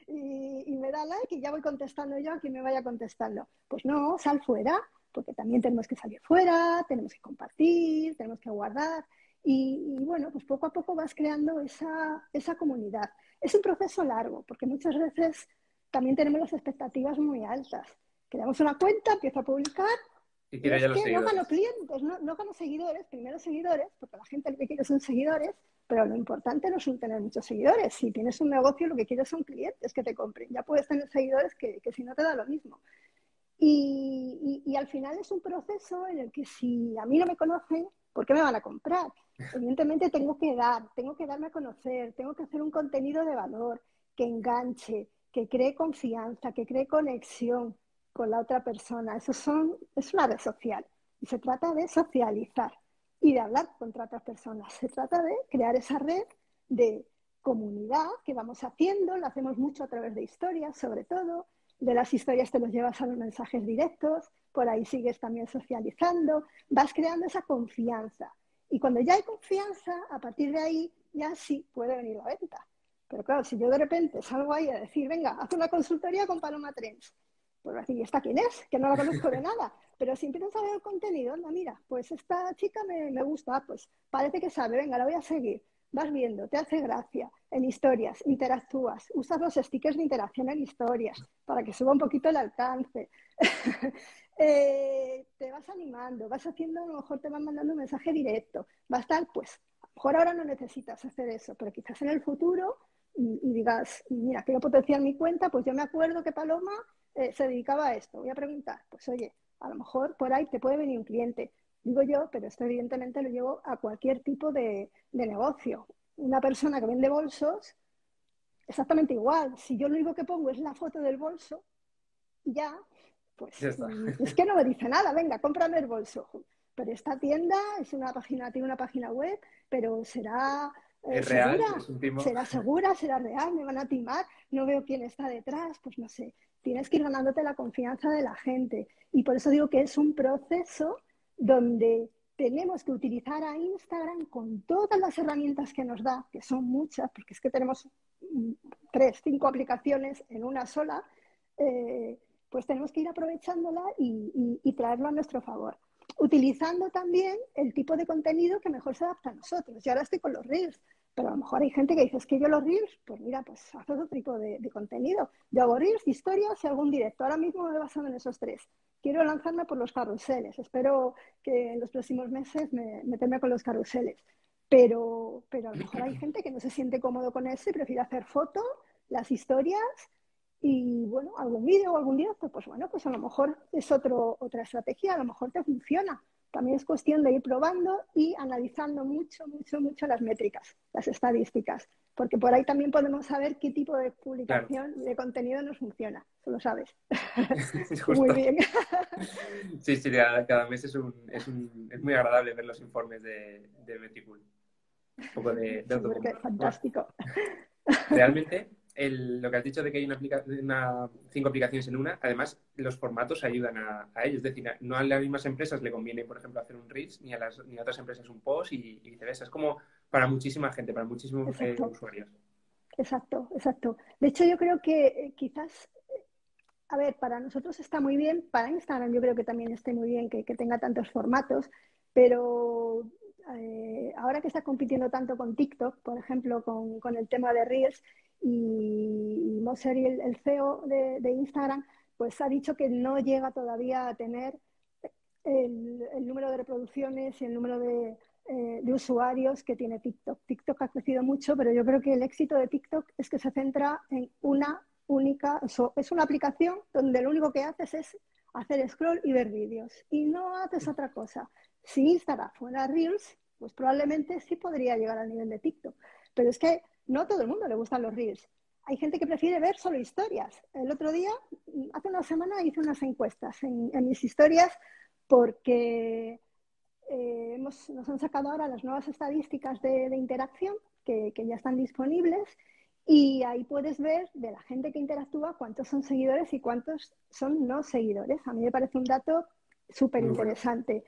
y, me da like y ya voy contestando yo a quien me vaya contestando. Pues no, sal fuera, porque también tenemos que salir fuera, tenemos que compartir, tenemos que guardar. Y, bueno, pues poco a poco vas creando esa, esa comunidad. Es un proceso largo, porque muchas veces también tenemos las expectativas muy altas. Creamos una cuenta, empiezo a publicar, y que no gano clientes, no, no, gano seguidores, primero seguidores, porque la gente lo que quiere son seguidores, pero lo importante no es tener muchos seguidores. Si tienes un negocio, lo que quieres son clientes que te compren. Ya puedes tener seguidores que, si no te da lo mismo. Y, y, al final es un proceso en el que si a mí no me conocen, ¿por qué me van a comprar? Evidentemente tengo que dar, tengo que darme a conocer, tengo que hacer un contenido de valor que enganche, que cree confianza, que cree conexión con la otra persona. Eso son, es una red social y se trata de socializar y de hablar con otras personas. Se trata de crear esa red de comunidad que vamos haciendo, lo hacemos mucho a través de historias, sobre todo. De las historias te los llevas a los mensajes directos, por ahí sigues también socializando, vas creando esa confianza. Y cuando ya hay confianza, a partir de ahí ya sí puede venir la venta. Pero claro, si yo de repente salgo ahí a decir, venga, haz una consultoría con Paloma Trends, pues decir, ¿y esta quién es? Que no la conozco de nada. Pero si empiezas a ver el contenido, no, mira, pues esta chica me, me gusta, pues parece que sabe, venga, la voy a seguir. Vas viendo, te hace gracia en historias, interactúas, usas los stickers de interacción en historias para que suba un poquito el alcance. Eh, te vas animando, vas haciendo, a lo mejor te van mandando un mensaje directo, va a estar, pues, a lo mejor ahora no necesitas hacer eso, pero quizás en el futuro y, y digas, mira, quiero potenciar mi cuenta, pues yo me acuerdo que Paloma eh, se dedicaba a esto. Voy a preguntar, pues oye, a lo mejor por ahí te puede venir un cliente. Digo yo, pero esto evidentemente lo llevo a cualquier tipo de, negocio. Una persona que vende bolsos, exactamente igual. Si yo lo único que pongo es la foto del bolso, ya, pues es que no me dice nada, venga, cómprame el bolso. Pero esta tienda es una página, tiene una página web, pero será eh, real, será segura, será real, me van a timar, no veo quién está detrás, pues no sé. Tienes que ir ganándote la confianza de la gente. Y por eso digo que es un proceso donde tenemos que utilizar a Instagram con todas las herramientas que nos da, que son muchas, porque es que tenemos mm, tres, cinco aplicaciones en una sola, eh, pues tenemos que ir aprovechándola y, y, traerlo a nuestro favor. Utilizando también el tipo de contenido que mejor se adapta a nosotros. Yo ahora estoy con los Reels. Pero a lo mejor hay gente que dice, es que yo los reels, pues mira, pues haz otro tipo de, contenido. Yo hago reels, historias y algún directo. Ahora mismo me he basado en esos tres. Quiero lanzarme por los carruseles. Espero que en los próximos meses me meterme con los carruseles. Pero, pero a lo mejor hay gente que no se siente cómodo con eso y prefiere hacer fotos, las historias y, bueno, algún vídeo o algún directo. Pues bueno, pues a lo mejor es otro, otra estrategia, a lo mejor te funciona. También es cuestión de ir probando y analizando mucho, mucho, mucho las métricas, las estadísticas, porque por ahí también podemos saber qué tipo de publicación de contenido nos funciona. Tú lo sabes. muy bien. sí, sí, cada mes es, un, es, un, es, muy agradable ver los informes de, de Metricool. Un poco de, de Fantástico. Realmente, lo que has dicho de que hay una, cinco aplicaciones en una, además los formatos ayudan a, ellos. Es decir, no a las mismas empresas le conviene, por ejemplo, hacer un Reels, ni a, las, ni a otras empresas un post y, viceversa. Es como para muchísima gente, para muchísimos eh, usuarios. Exacto, exacto. De hecho, yo creo que eh, quizás, eh, a ver, para nosotros está muy bien, para Instagram yo creo que también esté muy bien que, tenga tantos formatos, pero ahora que está compitiendo tanto con TikTok, por ejemplo, con, con el tema de Reels, y, Moser, el, CEO de, Instagram, pues ha dicho que no llega todavía a tener el, número de reproducciones y el número de, eh, de, usuarios que tiene TikTok. TikTok ha crecido mucho, pero yo creo que el éxito de TikTok es que se centra en una única, es una aplicación donde lo único que haces es hacer scroll y ver vídeos y no haces otra cosa. Si Instagram fuera Reels, pues probablemente sí podría llegar al nivel de TikTok. Pero es que no a todo el mundo le gustan los reels. Hay gente que prefiere ver solo historias. El otro día, hace una semana, hice unas encuestas en, mis historias porque eh, nos han sacado ahora las nuevas estadísticas de, interacción que, ya están disponibles y ahí puedes ver de la gente que interactúa cuántos son seguidores y cuántos son no seguidores. A mí me parece un dato súper interesante.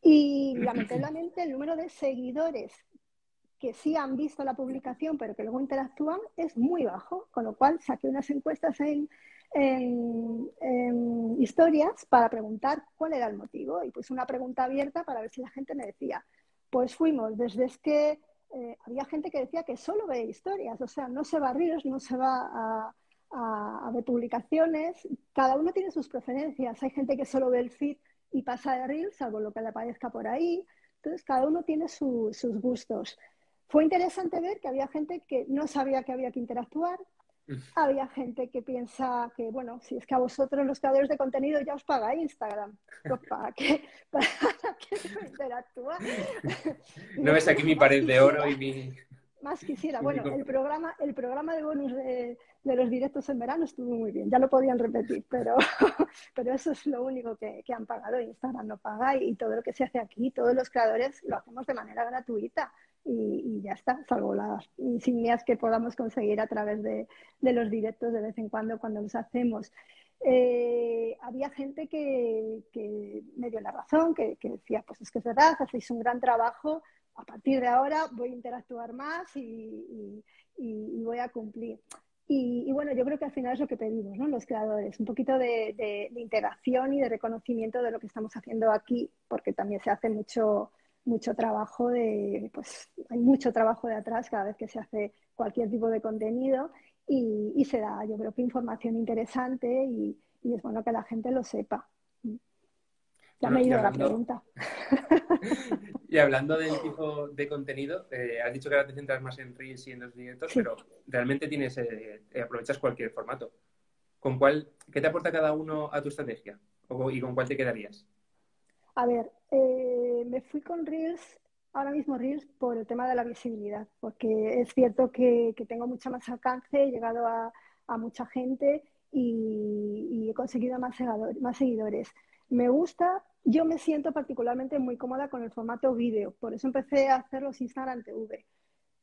Y lamentablemente el número de seguidores que sí han visto la publicación pero que luego interactúan es muy bajo, con lo cual saqué unas encuestas en, historias para preguntar cuál era el motivo y pues una pregunta abierta para ver si la gente me decía, pues fuimos desde es que eh, había gente que decía que solo ve historias, o sea, no se va a Reels, no se va a, ver publicaciones, cada uno tiene sus preferencias, hay gente que solo ve el feed y pasa de Reels, salvo lo que le aparezca por ahí, entonces cada uno tiene sus gustos. Fue interesante ver que había gente que no sabía que había que interactuar, había gente que piensa que, bueno, si es que a vosotros los creadores de contenido ya os paga Instagram, pues ¿para qué, para qué interactúa? No ves aquí mi pared de oro y mi... Más quisiera. Bueno, el programa, el programa de bonus de, los directos en verano estuvo muy bien. Ya lo podían repetir, pero, pero eso es lo único que, que han pagado. Instagram no paga y todo lo que se hace aquí, todos los creadores lo hacemos de manera gratuita y, ya está, salvo las insignias que podamos conseguir a través de, los directos de vez en cuando cuando los hacemos. Eh, había gente que, me dio la razón, que, decía, pues es que es verdad, hacéis un gran trabajo, a partir de ahora voy a interactuar más y, voy a cumplir. Y, bueno, yo creo que al final es lo que pedimos, ¿no? Los creadores, un poquito de, de, interacción y de reconocimiento de lo que estamos haciendo aquí, porque también se hace mucho, mucho trabajo de, pues hay mucho trabajo de atrás cada vez que se hace cualquier tipo de contenido y, se da, yo creo que información interesante y, es bueno que la gente lo sepa. Ya me he ido la pregunta. y hablando del tipo de contenido, eh, has dicho que ahora te centras más en Reels y en los directos, pero realmente tienes, eh, eh, aprovechas cualquier formato. ¿Con cuál, ¿Qué te aporta cada uno a tu estrategia? ¿Y con cuál te quedarías? A ver, eh, me fui con Reels, ahora mismo Reels, por el tema de la visibilidad, porque es cierto que, tengo mucho más alcance, he llegado a, mucha gente y, he conseguido más, más seguidores. Me gusta, yo me siento particularmente muy cómoda con el formato vídeo, por eso empecé a hacer los Instagram TV.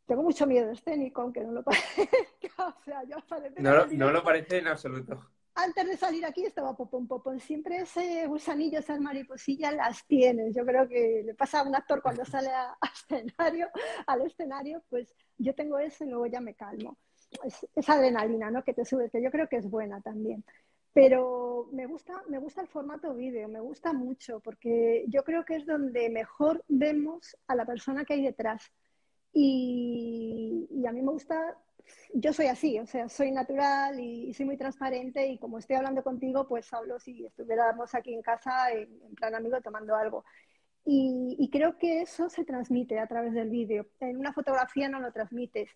Tengo mucho miedo escénico, aunque no lo parezca. O sea, yo no, no lo parece en absoluto antes de salir aquí estaba popón, popón. Siempre ese gusanillo, esas mariposillas las tienes. Yo creo que le pasa a un actor cuando sale a, escenario, al escenario, pues yo tengo eso y luego ya me calmo. Es, esa adrenalina, ¿no? Que te sube, que yo creo que es buena también. Pero me gusta, me gusta el formato vídeo, me gusta mucho, porque yo creo que es donde mejor vemos a la persona que hay detrás. Y, y a mí me gusta yo soy así, o sea, soy natural y, soy muy transparente y como estoy hablando contigo, pues hablo si estuviéramos aquí en casa en, plan amigo tomando algo. Y, creo que eso se transmite a través del vídeo. En una fotografía no lo transmites.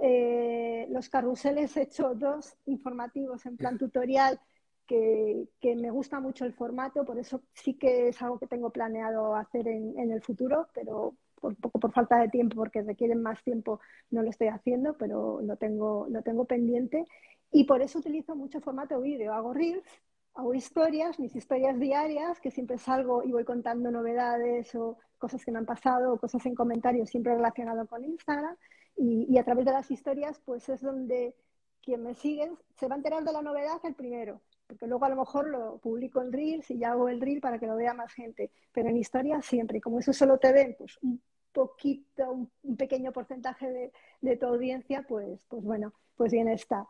Eh, los carruseles he hecho dos informativos en plan tutorial que, me gusta mucho el formato, por eso sí que es algo que tengo planeado hacer en, en el futuro, pero un poco por falta de tiempo, porque requieren más tiempo, no lo estoy haciendo, pero lo tengo, lo tengo pendiente. Y por eso utilizo mucho formato vídeo. Hago reels, hago historias, mis historias diarias, que siempre salgo y voy contando novedades o cosas que me han pasado o cosas en comentarios siempre relacionado con Instagram. Y, y, a través de las historias, pues es donde quien me sigue se va a enterar de la novedad el primero. Porque luego a lo mejor lo publico en Reels y ya hago el Reel para que lo vea más gente. Pero en historias siempre. Y como eso solo te ven, pues un poquito, un, pequeño porcentaje de, de, tu audiencia, pues, pues bueno, pues bien está.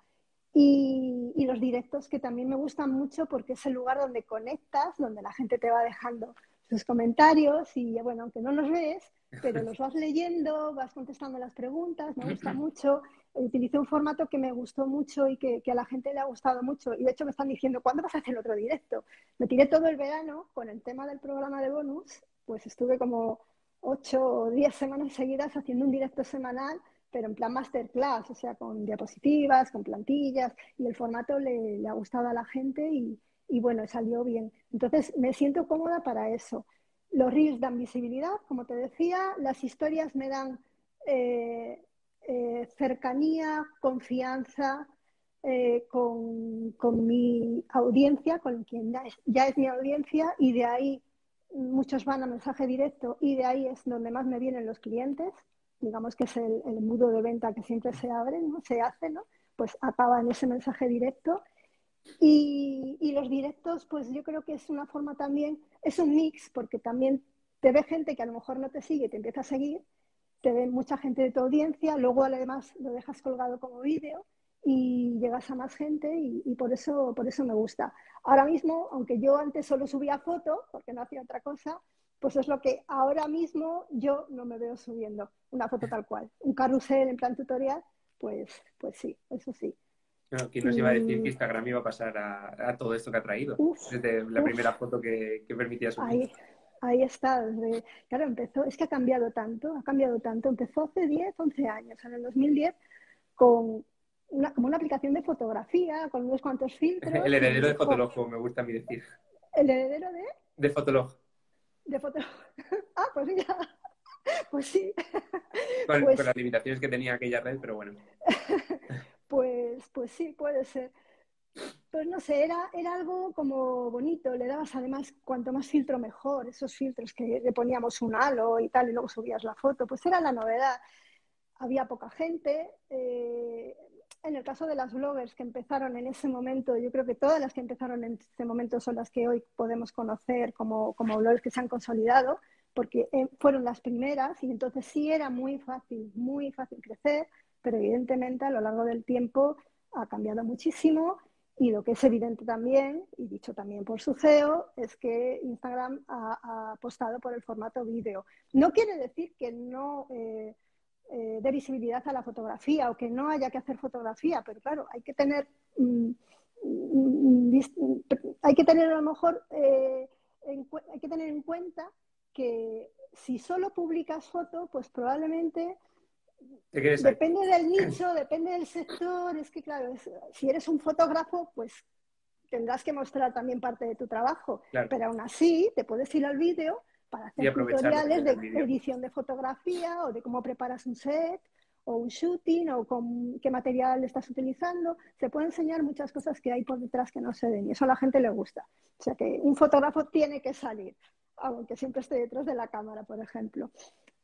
Y, y, los directos que también me gustan mucho porque es el lugar donde conectas, donde la gente te va dejando sus comentarios y bueno, aunque no los ves, pero los vas leyendo, vas contestando las preguntas, me gusta mucho. Utilicé un formato que me gustó mucho y que, que, a la gente le ha gustado mucho. Y de hecho me están diciendo, ¿cuándo vas a hacer otro directo? Me tiré todo el verano con el tema del programa de bonus, pues estuve como ocho o diez semanas seguidas haciendo un directo semanal pero en plan masterclass, o sea, con diapositivas, con plantillas, y el formato le, le ha gustado a la gente y, y, bueno, salió bien. Entonces, me siento cómoda para eso. Los reels dan visibilidad, como te decía, las historias me dan eh, eh, cercanía, confianza eh, con, con, mi audiencia, con quien ya es, ya es mi audiencia, y de ahí muchos van a mensaje directo y de ahí es donde más me vienen los clientes digamos que es el, el mudo de venta que siempre se abre, ¿no? se hace, ¿no? pues acaba en ese mensaje directo. Y, y, los directos, pues yo creo que es una forma también, es un mix, porque también te ve gente que a lo mejor no te sigue, te empieza a seguir, te ve mucha gente de tu audiencia, luego además lo dejas colgado como vídeo y llegas a más gente y, y, por, eso, por eso me gusta. Ahora mismo, aunque yo antes solo subía foto, porque no hacía otra cosa, pues es lo que ahora mismo yo no me veo subiendo, una foto tal cual. Un carrusel en plan tutorial, pues, pues sí, eso sí. No, ¿Quién nos iba a decir que Instagram iba a pasar a, a todo esto que ha traído? Uf, desde la uf. primera foto que, que permitía subir. Ahí, ahí está. Desde, claro, empezó, es que ha cambiado tanto, ha cambiado tanto. Empezó hace 10, 11 años, en el 2010, con una, como una aplicación de fotografía, con unos cuantos filtros. el heredero de Fotolog, me gusta a mí decir. ¿El heredero de? De Fotolog de foto. ah, pues mira. Pues sí. Con, pues... con, las limitaciones que tenía aquella red, pero bueno. pues, pues sí, puede ser. Pues no sé, era, era algo como bonito. Le dabas además, cuanto más filtro mejor. Esos filtros que le poníamos un halo y tal, y luego subías la foto. Pues era la novedad. Había poca gente. Eh, en el caso de las bloggers que empezaron en ese momento, yo creo que todas las que empezaron en ese momento son las que hoy podemos conocer como, bloggers que se han consolidado, porque eh, fueron las primeras y entonces sí era muy fácil, muy fácil crecer, pero evidentemente a lo largo del tiempo ha cambiado muchísimo y lo que es evidente también, y dicho también por su CEO, es que Instagram ha, ha apostado por el formato vídeo. No quiere decir que no... Eh, eh, de visibilidad a la fotografía o que no haya que hacer fotografía, pero claro, hay que tener, mm, mm, mm, hay que tener a lo mejor, eh, en, hay que tener en cuenta que si solo publicas foto, pues probablemente depende del nicho, depende del sector, es que claro, es, si eres un fotógrafo, pues tendrás que mostrar también parte de tu trabajo, claro. pero aún así te puedes ir al vídeo para hacer tutoriales de edición de fotografía o de cómo preparas un set o un shooting o con qué material estás utilizando. Se puede enseñar muchas cosas que hay por detrás que no se ven y eso a la gente le gusta. O sea que un fotógrafo tiene que salir, aunque siempre esté detrás de la cámara, por ejemplo.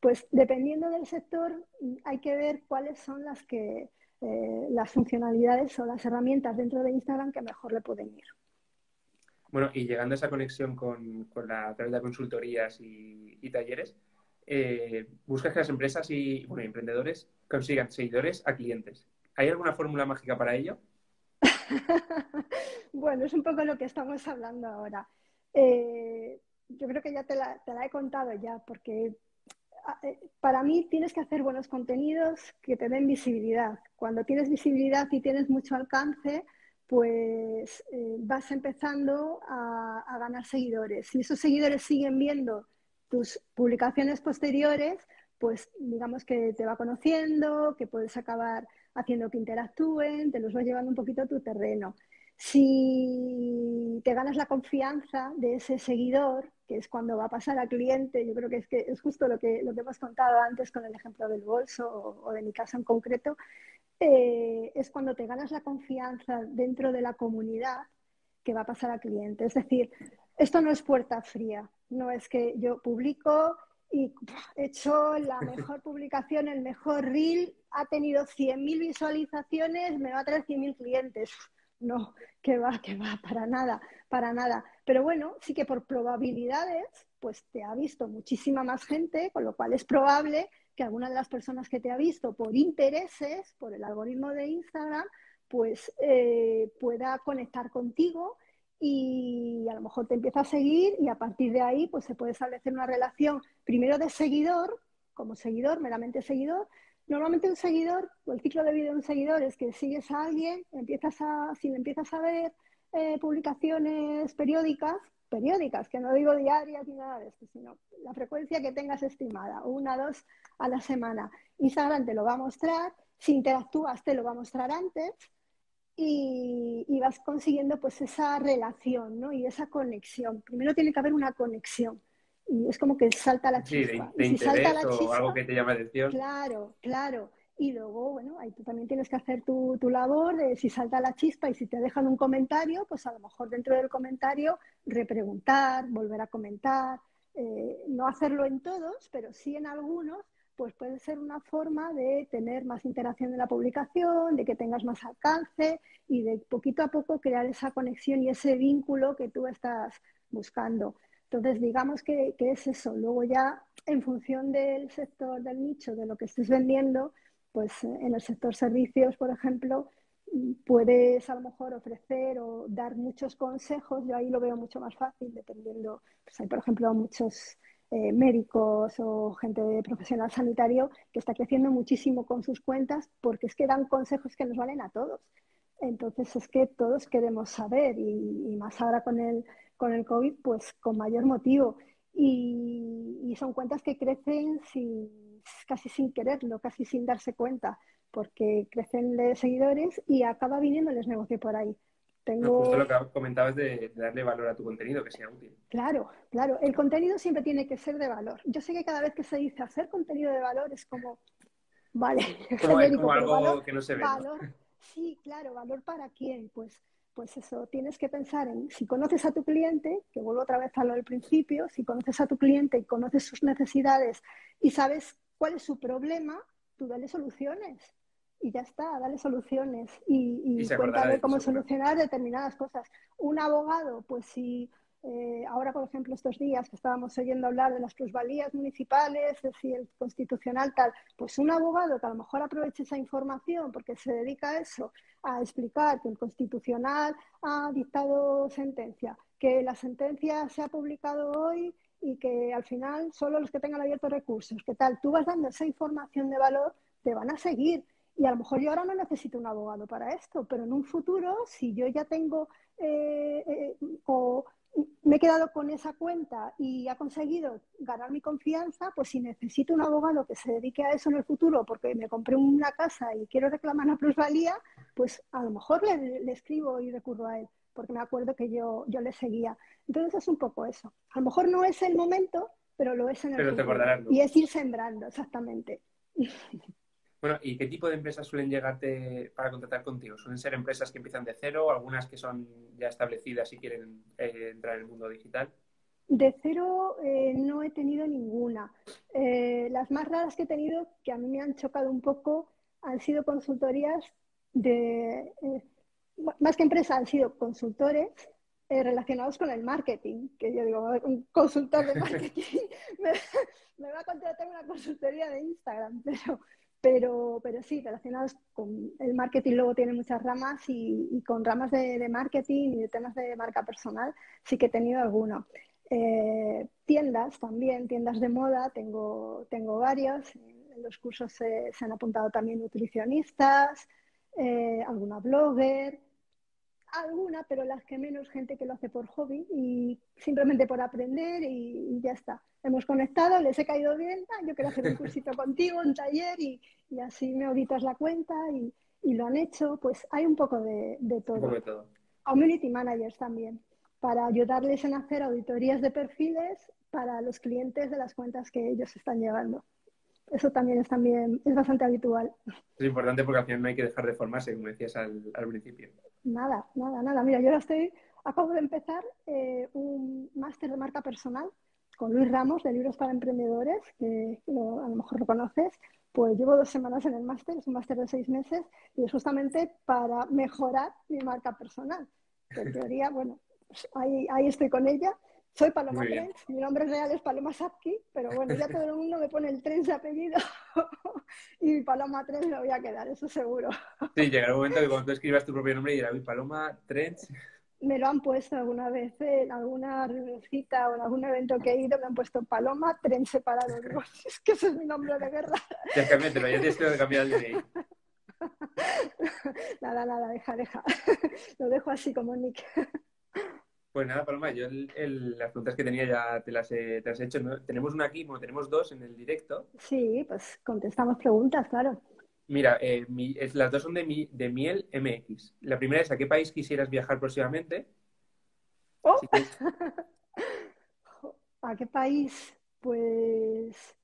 Pues dependiendo del sector hay que ver cuáles son las que eh, las funcionalidades o las herramientas dentro de Instagram que mejor le pueden ir. Bueno, y llegando a esa conexión con, con la, a través de consultorías y, talleres, eh, buscas que las empresas y bueno, emprendedores consigan seguidores a clientes. ¿Hay alguna fórmula mágica para ello? bueno, es un poco lo que estamos hablando ahora. Eh, yo creo que ya te la, te la, he contado ya, porque eh, para mí tienes que hacer buenos contenidos que te den visibilidad. Cuando tienes visibilidad y tienes mucho alcance, pues eh, vas empezando a, a, ganar seguidores. Si esos seguidores siguen viendo tus publicaciones posteriores, pues digamos que te va conociendo, que puedes acabar haciendo que interactúen, te los vas llevando un poquito a tu terreno. Si te ganas la confianza de ese seguidor, que es cuando va a pasar al cliente, yo creo que es, que es justo lo que, lo que hemos contado antes con el ejemplo del bolso o, o de mi caso en concreto, eh, es cuando te ganas la confianza dentro de la comunidad, que va a pasar al cliente. Es decir, esto no es puerta fría, no es que yo publico y he hecho la mejor publicación, el mejor reel, ha tenido 100.000 visualizaciones, me va a traer 100.000 clientes. No, que va, que va, para nada, para nada. Pero bueno, sí que por probabilidades, pues te ha visto muchísima más gente, con lo cual es probable que alguna de las personas que te ha visto por intereses, por el algoritmo de Instagram, pues eh, pueda conectar contigo y a lo mejor te empieza a seguir y a partir de ahí pues se puede establecer una relación primero de seguidor, como seguidor, meramente seguidor. Normalmente un seguidor, o el ciclo de vida de un seguidor es que sigues a alguien, empiezas a, si le empiezas a ver eh, publicaciones periódicas, periódicas, que no digo diarias ni nada de esto, sino la frecuencia que tengas estimada, una, dos a la semana. Instagram te lo va a mostrar, si interactúas te lo va a mostrar antes y, vas consiguiendo pues esa relación ¿no? y esa conexión. Primero tiene que haber una conexión y es como que salta la chispa. Sí, de, salta la o algo que te llama atención. Claro, claro. Y luego, bueno, ahí tú también tienes que hacer tu, tu, labor de si salta la chispa y si te dejan un comentario, pues a lo mejor dentro del comentario repreguntar, volver a comentar, eh, no hacerlo en todos, pero sí en algunos, pues puede ser una forma de tener más interacción en la publicación, de que tengas más alcance y de poquito a poco crear esa conexión y ese vínculo que tú estás buscando. Entonces, digamos que, es eso. Luego ya, en función del sector, del nicho, de lo que estés vendiendo, pues eh, en el sector servicios, por ejemplo, puedes a lo mejor ofrecer o dar muchos consejos. Yo ahí lo veo mucho más fácil, dependiendo. Pues hay, por ejemplo, muchos eh, médicos o gente profesional sanitario que está creciendo muchísimo con sus cuentas porque es que dan consejos que nos valen a todos. Entonces es que todos queremos saber y, más ahora con el, con el COVID, pues con mayor motivo. Y, son cuentas que crecen sin, casi sin quererlo, casi sin darse cuenta, porque crecen de seguidores y acaba viniéndoles negocio por ahí. Tengo... justo lo que comentabas de, darle valor a tu contenido, que sea útil. Claro, claro. El contenido siempre tiene que ser de valor. Yo sé que cada vez que se dice hacer contenido de valor es como, vale, como, algo que no se ve. Valor, sí, claro, valor para quién. Pues, pues eso, tienes que pensar en si conoces a tu cliente, que vuelvo otra vez a lo del principio, si conoces a tu cliente y conoces sus necesidades y sabes cuál es su problema, tú dale soluciones. Y ya está, dale soluciones. Y, cuéntale cómo solucionar determinadas cosas. Un abogado, pues si eh, ahora, por ejemplo, estos días que estábamos oyendo hablar de las plusvalías municipales, de si el constitucional tal, pues un abogado que a lo mejor aproveche esa información porque se dedica a eso, a explicar que el constitucional ha dictado sentencia, que la sentencia se ha publicado hoy y que al final solo los que tengan abiertos recursos, que tal, tú vas dando esa información de valor, te van a seguir. Y a lo mejor yo ahora no necesito un abogado para esto, pero en un futuro, si yo ya tengo eh, eh, o me he quedado con esa cuenta y ha conseguido ganar mi confianza, pues si necesito un abogado que se dedique a eso en el futuro porque me compré una casa y quiero reclamar una plusvalía, pues a lo mejor le, escribo y recurro a él, porque me acuerdo que yo, yo le seguía. Entonces es un poco eso. A lo mejor no es el momento, pero lo es en el futuro. y es ir sembrando, exactamente. Bueno, ¿y qué tipo de empresas suelen llegarte para contratar contigo? ¿Suelen ser empresas que empiezan de cero, algunas que son ya establecidas y quieren eh, entrar en el mundo digital? De cero eh, no he tenido ninguna. Eh, las más raras que he tenido, que a mí me han chocado un poco, han sido consultorías de, más que empresas, han sido consultores relacionados con el marketing, que yo digo, un consultor de marketing me, me va a contratar una consultoría de Instagram, pero pero, pero sí, relacionados con el marketing luego tiene muchas ramas y, con ramas de, marketing y de temas de marca personal sí que he tenido alguno. Eh, tiendas también, tiendas de moda, tengo, tengo varios. En los cursos se, han apuntado también nutricionistas, eh, alguna blogger, alguna, pero las que menos gente que lo hace por hobby y simplemente por aprender y, ya está. Hemos conectado, les he caído bien, ah, yo quiero hacer un cursito contigo, un taller y, así me auditas la cuenta y, lo han hecho. Pues hay un poco de, todo. todo. Community managers también, para ayudarles en hacer auditorías de perfiles para los clientes de las cuentas que ellos están llevando eso también es, también, es bastante habitual. Es importante porque al final no hay que dejar de formarse, como decías al, principio. Nada, nada, nada. Mira, yo ahora estoy acabo de empezar eh, un máster de marca personal con Luis Ramos de Libros para Emprendedores, que a lo mejor lo conoces. Pues llevo dos semanas en el máster, es un máster de seis meses y es justamente para mejorar mi marca personal. En teoría, bueno, pues ahí, ahí estoy con ella soy Paloma Trens, mi nombre real es Paloma Sapki, pero bueno, ya todo el mundo me pone el Trens de apellido y Paloma Trens me voy a quedar, eso seguro. Sí, llegará un momento que cuando tú escribas tu propio nombre y dirás, Paloma Trens. Me lo han puesto alguna vez en alguna cita o en algún evento que he ido, me han puesto Paloma Trens separado. es que ese es mi nombre de guerra. Ya cámbiatelo, ya tienes que cambiar el DNI. nada, nada, deja, deja. Lo dejo así como Nick. Pues nada, Paloma, yo las preguntas que tenía ya te las, he, has hecho. Tenemos una aquí, bueno, tenemos dos en el directo. Sí, pues contestamos preguntas, claro. Mira, eh, las dos son de, de Miel MX. La primera es, ¿a qué país quisieras viajar próximamente? Oh. ¿A qué país? Pues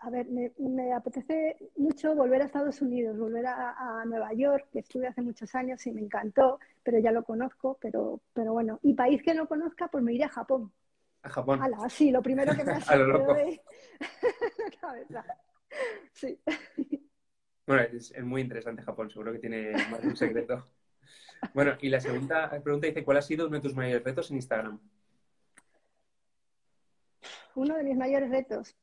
a, ver, me, apetece mucho volver a Estados Unidos, volver a, Nueva York, que estuve hace muchos años y me encantó, pero ya lo conozco, pero, pero bueno. Y país que no conozca, pues me iré a Japón. A Japón. sí, lo primero que me ha salido de la cabeza. Sí. Bueno, es, muy interesante Japón, seguro que tiene más de un secreto. Bueno, y la segunda pregunta dice, ¿cuál ha sido uno de tus mayores retos en Instagram? Uno de mis mayores retos.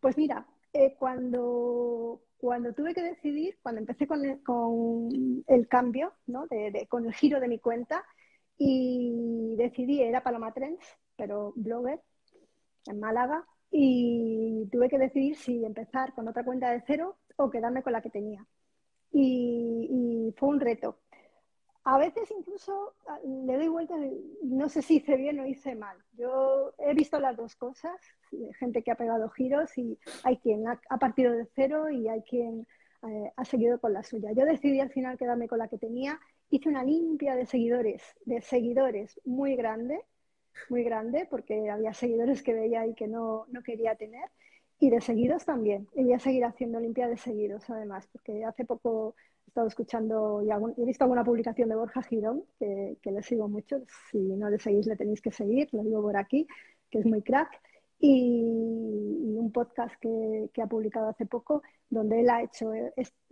Pues mira, eh, cuando, cuando tuve que decidir, cuando empecé con el, cambio, ¿no? con el giro de mi cuenta, y decidí, era Paloma Trends, pero blogger, en Málaga, y tuve que decidir si empezar con otra cuenta de cero o quedarme con la que tenía. y fue un reto. A veces incluso ah, le doy vuelta, no sé si hice bien o hice mal. Yo he visto las dos cosas, gente que ha pegado giros y hay quien ha, partido de cero y hay quien eh, ha seguido con la suya. Yo decidí al final quedarme con la que tenía, hice una limpia de seguidores, de seguidores muy grande, muy grande, porque había seguidores que veía y que no, no quería tener, y de seguidos también. Y voy a seguir haciendo limpia de seguidos, además, porque hace poco he estado escuchando y he visto alguna publicación de Borja Girón, que, le sigo mucho. Si no le seguís, le tenéis que seguir, lo digo por aquí, que es muy crack. Y, un podcast que, ha publicado hace poco, donde él ha hecho,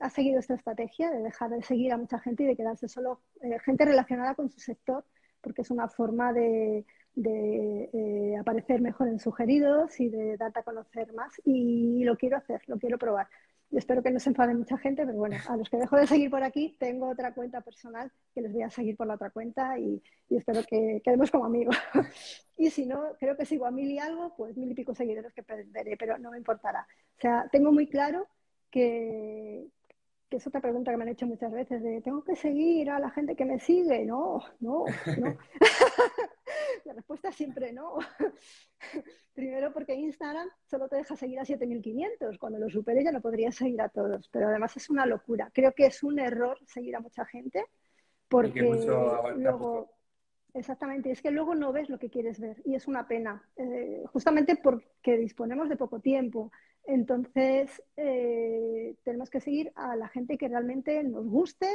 ha seguido esta estrategia de dejar de seguir a mucha gente y de quedarse solo eh, gente relacionada con su sector, porque es una forma de, eh, aparecer mejor en sugeridos y de darte a conocer más. Y lo quiero hacer, lo quiero probar espero que no se enfade mucha gente, pero bueno, a los que dejo de seguir por aquí, tengo otra cuenta personal que les voy a seguir por la otra cuenta y, espero que quedemos como amigos. y si no, creo que sigo a mil y algo, pues mil y pico seguidores que perderé, pero no me importará. O sea, tengo muy claro que, que es otra pregunta que me han hecho muchas veces, de ¿tengo que seguir a la gente que me sigue? No, no, no. la respuesta es siempre no. Primero porque Instagram solo te deja seguir a 7.500. Cuando lo supere ya no podrías seguir a todos. Pero además es una locura. Creo que es un error seguir a mucha gente porque luego... Exactamente, es que luego no ves lo que quieres ver y es una pena, eh, justamente porque disponemos de poco tiempo. Entonces, eh, tenemos que seguir a la gente que realmente nos guste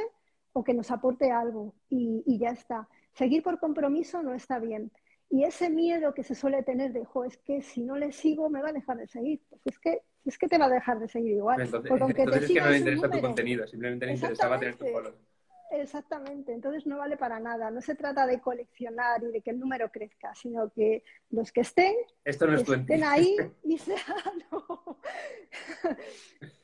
o que nos aporte algo y, ya está. Seguir por compromiso no está bien. Y ese miedo que se suele tener de, jo, es que si no le sigo me va a dejar de seguir. Pues es que, es que te va a dejar de seguir igual. Entonces, es que no le interesa tu contenido, simplemente le interesaba tener tu follow. Exactamente, entonces no vale para nada. No se trata de coleccionar y de que el número crezca, sino que los que estén, estén ahí y sean...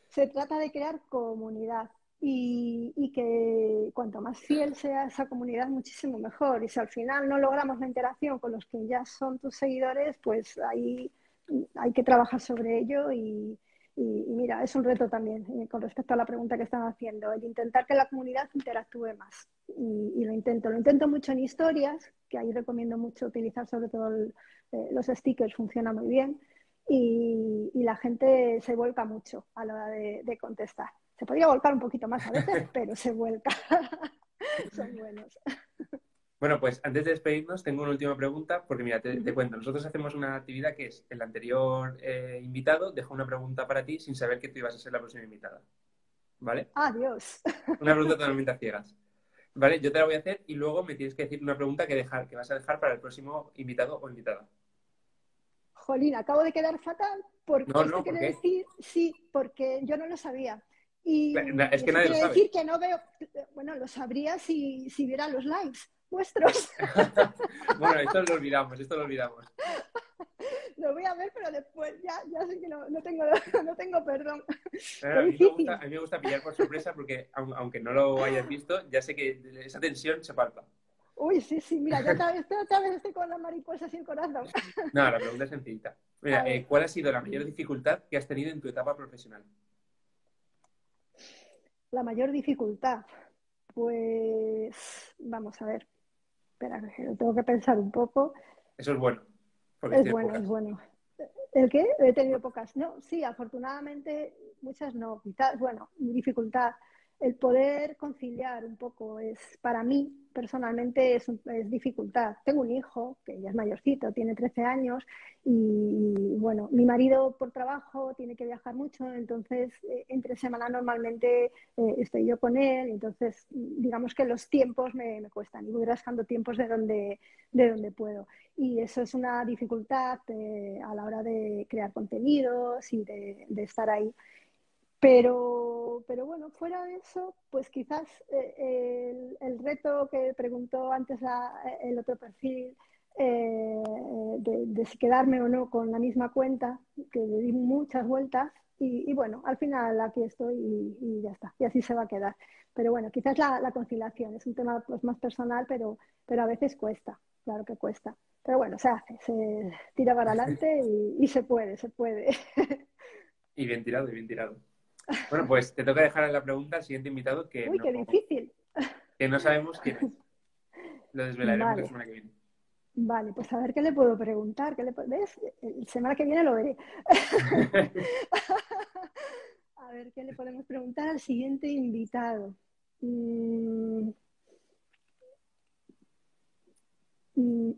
se trata de crear comunidad y, que cuanto más fiel sea esa comunidad, muchísimo mejor. Y si al final no logramos la interacción con los que ya son tus seguidores, pues ahí hay que trabajar sobre ello y, y, mira, es un reto también eh, con respecto a la pregunta que están haciendo, el intentar que la comunidad interactúe más. Y, lo intento. Lo intento mucho en historias, que ahí recomiendo mucho utilizar sobre todo eh, los stickers, funciona muy bien. Y, la gente se vuelca mucho a la hora de, de contestar. Se podría volcar un poquito más a veces, pero se vuelca. Son buenos. Bueno, pues antes de despedirnos, tengo una última pregunta, porque mira, te, cuento, nosotros hacemos una actividad que es el anterior eh, invitado dejó una pregunta para ti sin saber que tú ibas a ser la próxima invitada. ¿Vale? Adiós. Una pregunta totalmente a ciegas. Vale, yo te la voy a hacer y luego me tienes que decir una pregunta que, dejar, que vas a dejar para el próximo invitado o invitada. Jolín, acabo de quedar fatal porque No, no, ¿por quiere qué? decir, sí, porque yo no lo sabía. Y es que nadie lo sabe. decir que no veo, bueno, lo sabría si, si viera los likes vuestros. Bueno, esto lo olvidamos, esto lo olvidamos. lo voy a ver, pero después ya, ya sé que no, no tengo, no tengo perdón. Claro, a, mí me gusta, a mí me gusta pillar por sorpresa porque, aun- aunque no lo hayas visto, ya sé que esa tensión se palpa. Uy, sí, sí, mira, ya otra vez, otra vez estoy con las mariposas y el corazón. No, la pregunta es sencillita. Mira, eh, ¿cuál ha sido la mayor dificultad que has tenido en tu etapa profesional? La mayor dificultad, pues vamos a ver. Espera, lo tengo que pensar un poco. Eso es bueno. Es bueno, pocas. es bueno. ¿El qué? He tenido pocas. No, sí, afortunadamente muchas no. Quizás, bueno, mi dificultad. El poder conciliar un poco es, para mí, personalmente, es, es dificultad. Tengo un hijo que ya es mayorcito, tiene 13 años y, bueno, mi marido por trabajo tiene que viajar mucho, entonces eh, entre semana normalmente eh, estoy yo con él, entonces digamos que los tiempos me, cuestan y voy rascando tiempos de donde, de donde puedo. Y eso es una dificultad eh, a la hora de crear contenidos y de estar ahí. Pero, pero bueno, fuera de eso, pues quizás eh, el, el reto que preguntó antes la- el otro perfil eh, de, de si quedarme o no con la misma cuenta, que le di muchas vueltas y, y bueno, al final aquí estoy y, y ya está, y así se va a quedar. Pero bueno, quizás la, la conciliación es un tema pues, más personal, pero, pero a veces cuesta, claro que cuesta. Pero bueno, se hace, se tira para adelante y, y se puede, se puede. Y bien tirado, y bien tirado. Bueno, pues te toca dejar la pregunta al siguiente invitado que, Uy, no, qué difícil. que no sabemos quién es. Lo desvelaremos Vale. la semana que viene. Vale, pues a ver qué le puedo preguntar. ¿Qué le puedo- ¿Ves? La semana que viene lo veré. A ver qué le podemos preguntar al siguiente invitado. Mm. Mm,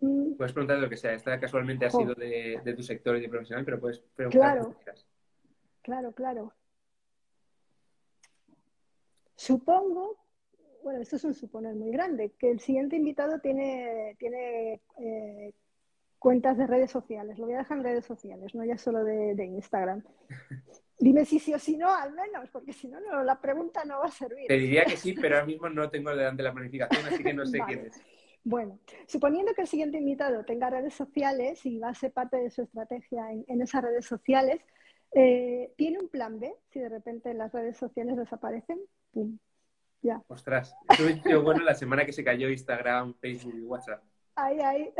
mm. Puedes preguntar lo que sea. Esta casualmente ha sido de, de tu sector y de profesional, pero puedes preguntar Claro. lo que quieras. Claro, claro. Supongo, bueno, esto es un suponer muy grande, que el siguiente invitado tiene, tiene eh, cuentas de redes sociales. Lo voy a dejar en redes sociales, no ya solo de, de Instagram. Dime si sí o si no, al menos, porque si no, no, la pregunta no va a servir. Te diría que sí, pero ahora mismo no tengo delante la planificación, así que no sé Vale. quién es. Bueno, suponiendo que el siguiente invitado tenga redes sociales y va a ser parte de su estrategia en, en esas redes sociales, eh, ¿tiene un plan B si de repente las redes sociales desaparecen? Pum, ya. Ostras, sido bueno la semana que se cayó Instagram, Facebook y WhatsApp. Ahí, ahí.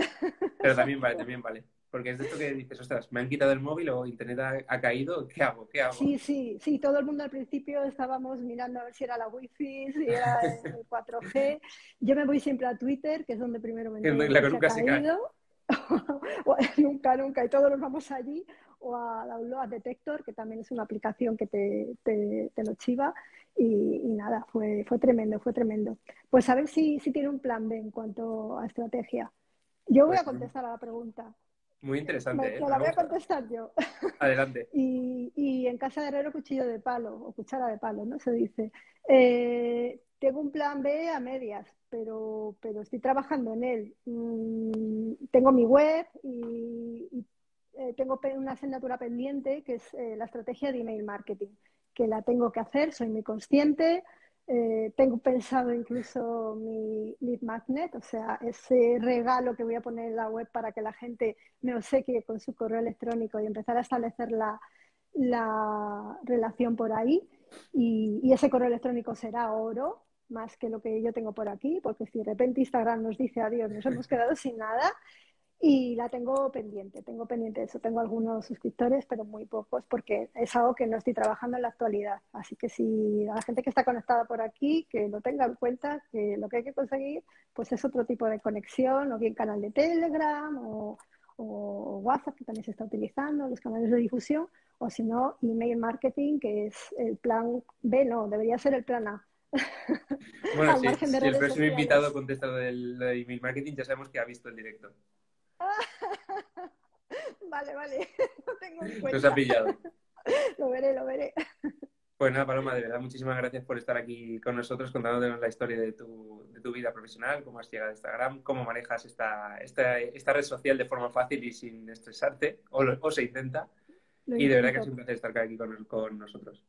Pero también vale, también vale. Porque es de esto que dices, ostras, me han quitado el móvil o internet ha, ha caído, ¿qué hago? ¿Qué hago? Sí, sí, sí, todo el mundo al principio estábamos mirando a ver si era la wifi, si era el 4G. Yo me voy siempre a Twitter, que es donde primero me entero la que nunca se ha cae. caído. Nunca, nunca, y todos nos vamos allí, o a Download Detector, que también es una aplicación que te, te, te lo chiva, y, y nada, fue, fue tremendo, fue tremendo. Pues a ver si, si tiene un plan B en cuanto a estrategia. Yo voy Pues a contestar a la pregunta, Muy interesante, me, ¿eh? la voy a contestar yo. Adelante. Y, y en casa de herrero cuchillo de palo, o cuchara de palo, ¿no? Se dice. Eh, tengo un plan B a medias, pero, pero estoy trabajando en él. Mm, tengo mi web y, y, eh, tengo una asignatura pendiente que es eh, la estrategia de email marketing, que la tengo que hacer, soy muy consciente. Eh, tengo pensado incluso mi lead magnet, o sea, ese regalo que voy a poner en la web para que la gente me obsequie con su correo electrónico y empezar a establecer la, la relación por ahí. Y, y ese correo electrónico será oro, más que lo que yo tengo por aquí, porque si de repente Instagram nos dice adiós, nos hemos quedado sin nada. Y la tengo pendiente, tengo pendiente eso. Tengo algunos suscriptores, pero muy pocos, porque es algo que no estoy trabajando en la actualidad. Así que si a la gente que está conectada por aquí, que lo tenga en cuenta, que lo que hay que conseguir, pues es otro tipo de conexión, o bien canal de Telegram, o, o WhatsApp, que también se está utilizando, los canales de difusión, o si no, email marketing, que es el plan B, no, debería ser el plan A. Bueno, si, de el próximo invitado contesta lo del, de email marketing, ya sabemos que ha visto el directo. vale, vale, lo tengo en Nos ha pillado. Lo veré, lo veré. Pues nada, Paloma, de verdad, muchísimas gracias por estar aquí con nosotros contándonos la historia de tu, de tu vida profesional, cómo has llegado a Instagram, cómo manejas esta, esta, esta red social de forma fácil y sin estresarte, o, o se intenta. y de verdad que es un placer estar aquí con, con nosotros.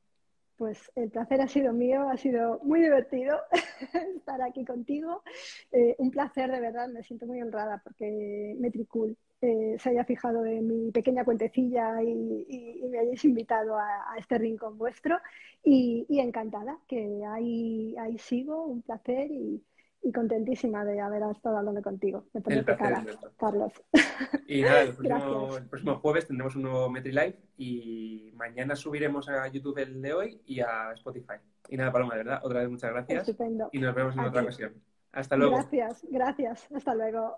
Pues el placer ha sido mío, ha sido muy divertido estar aquí contigo. Eh, un placer, de verdad, me siento muy honrada porque Metricool eh, se haya fijado en mi pequeña cuentecilla y, me hayáis invitado a, este rincón vuestro. Y, encantada, que ahí, ahí sigo, un placer y, y contentísima de haber estado hablando contigo. Me el cara, Carlos. Y nada, el próximo, jueves tendremos un nuevo MetriLive y mañana subiremos a YouTube el de hoy y a Spotify. Y nada, Paloma, de verdad, otra vez muchas gracias. Estupendo. Y nos vemos en otra ocasión. Hasta luego. Gracias, gracias. Hasta luego.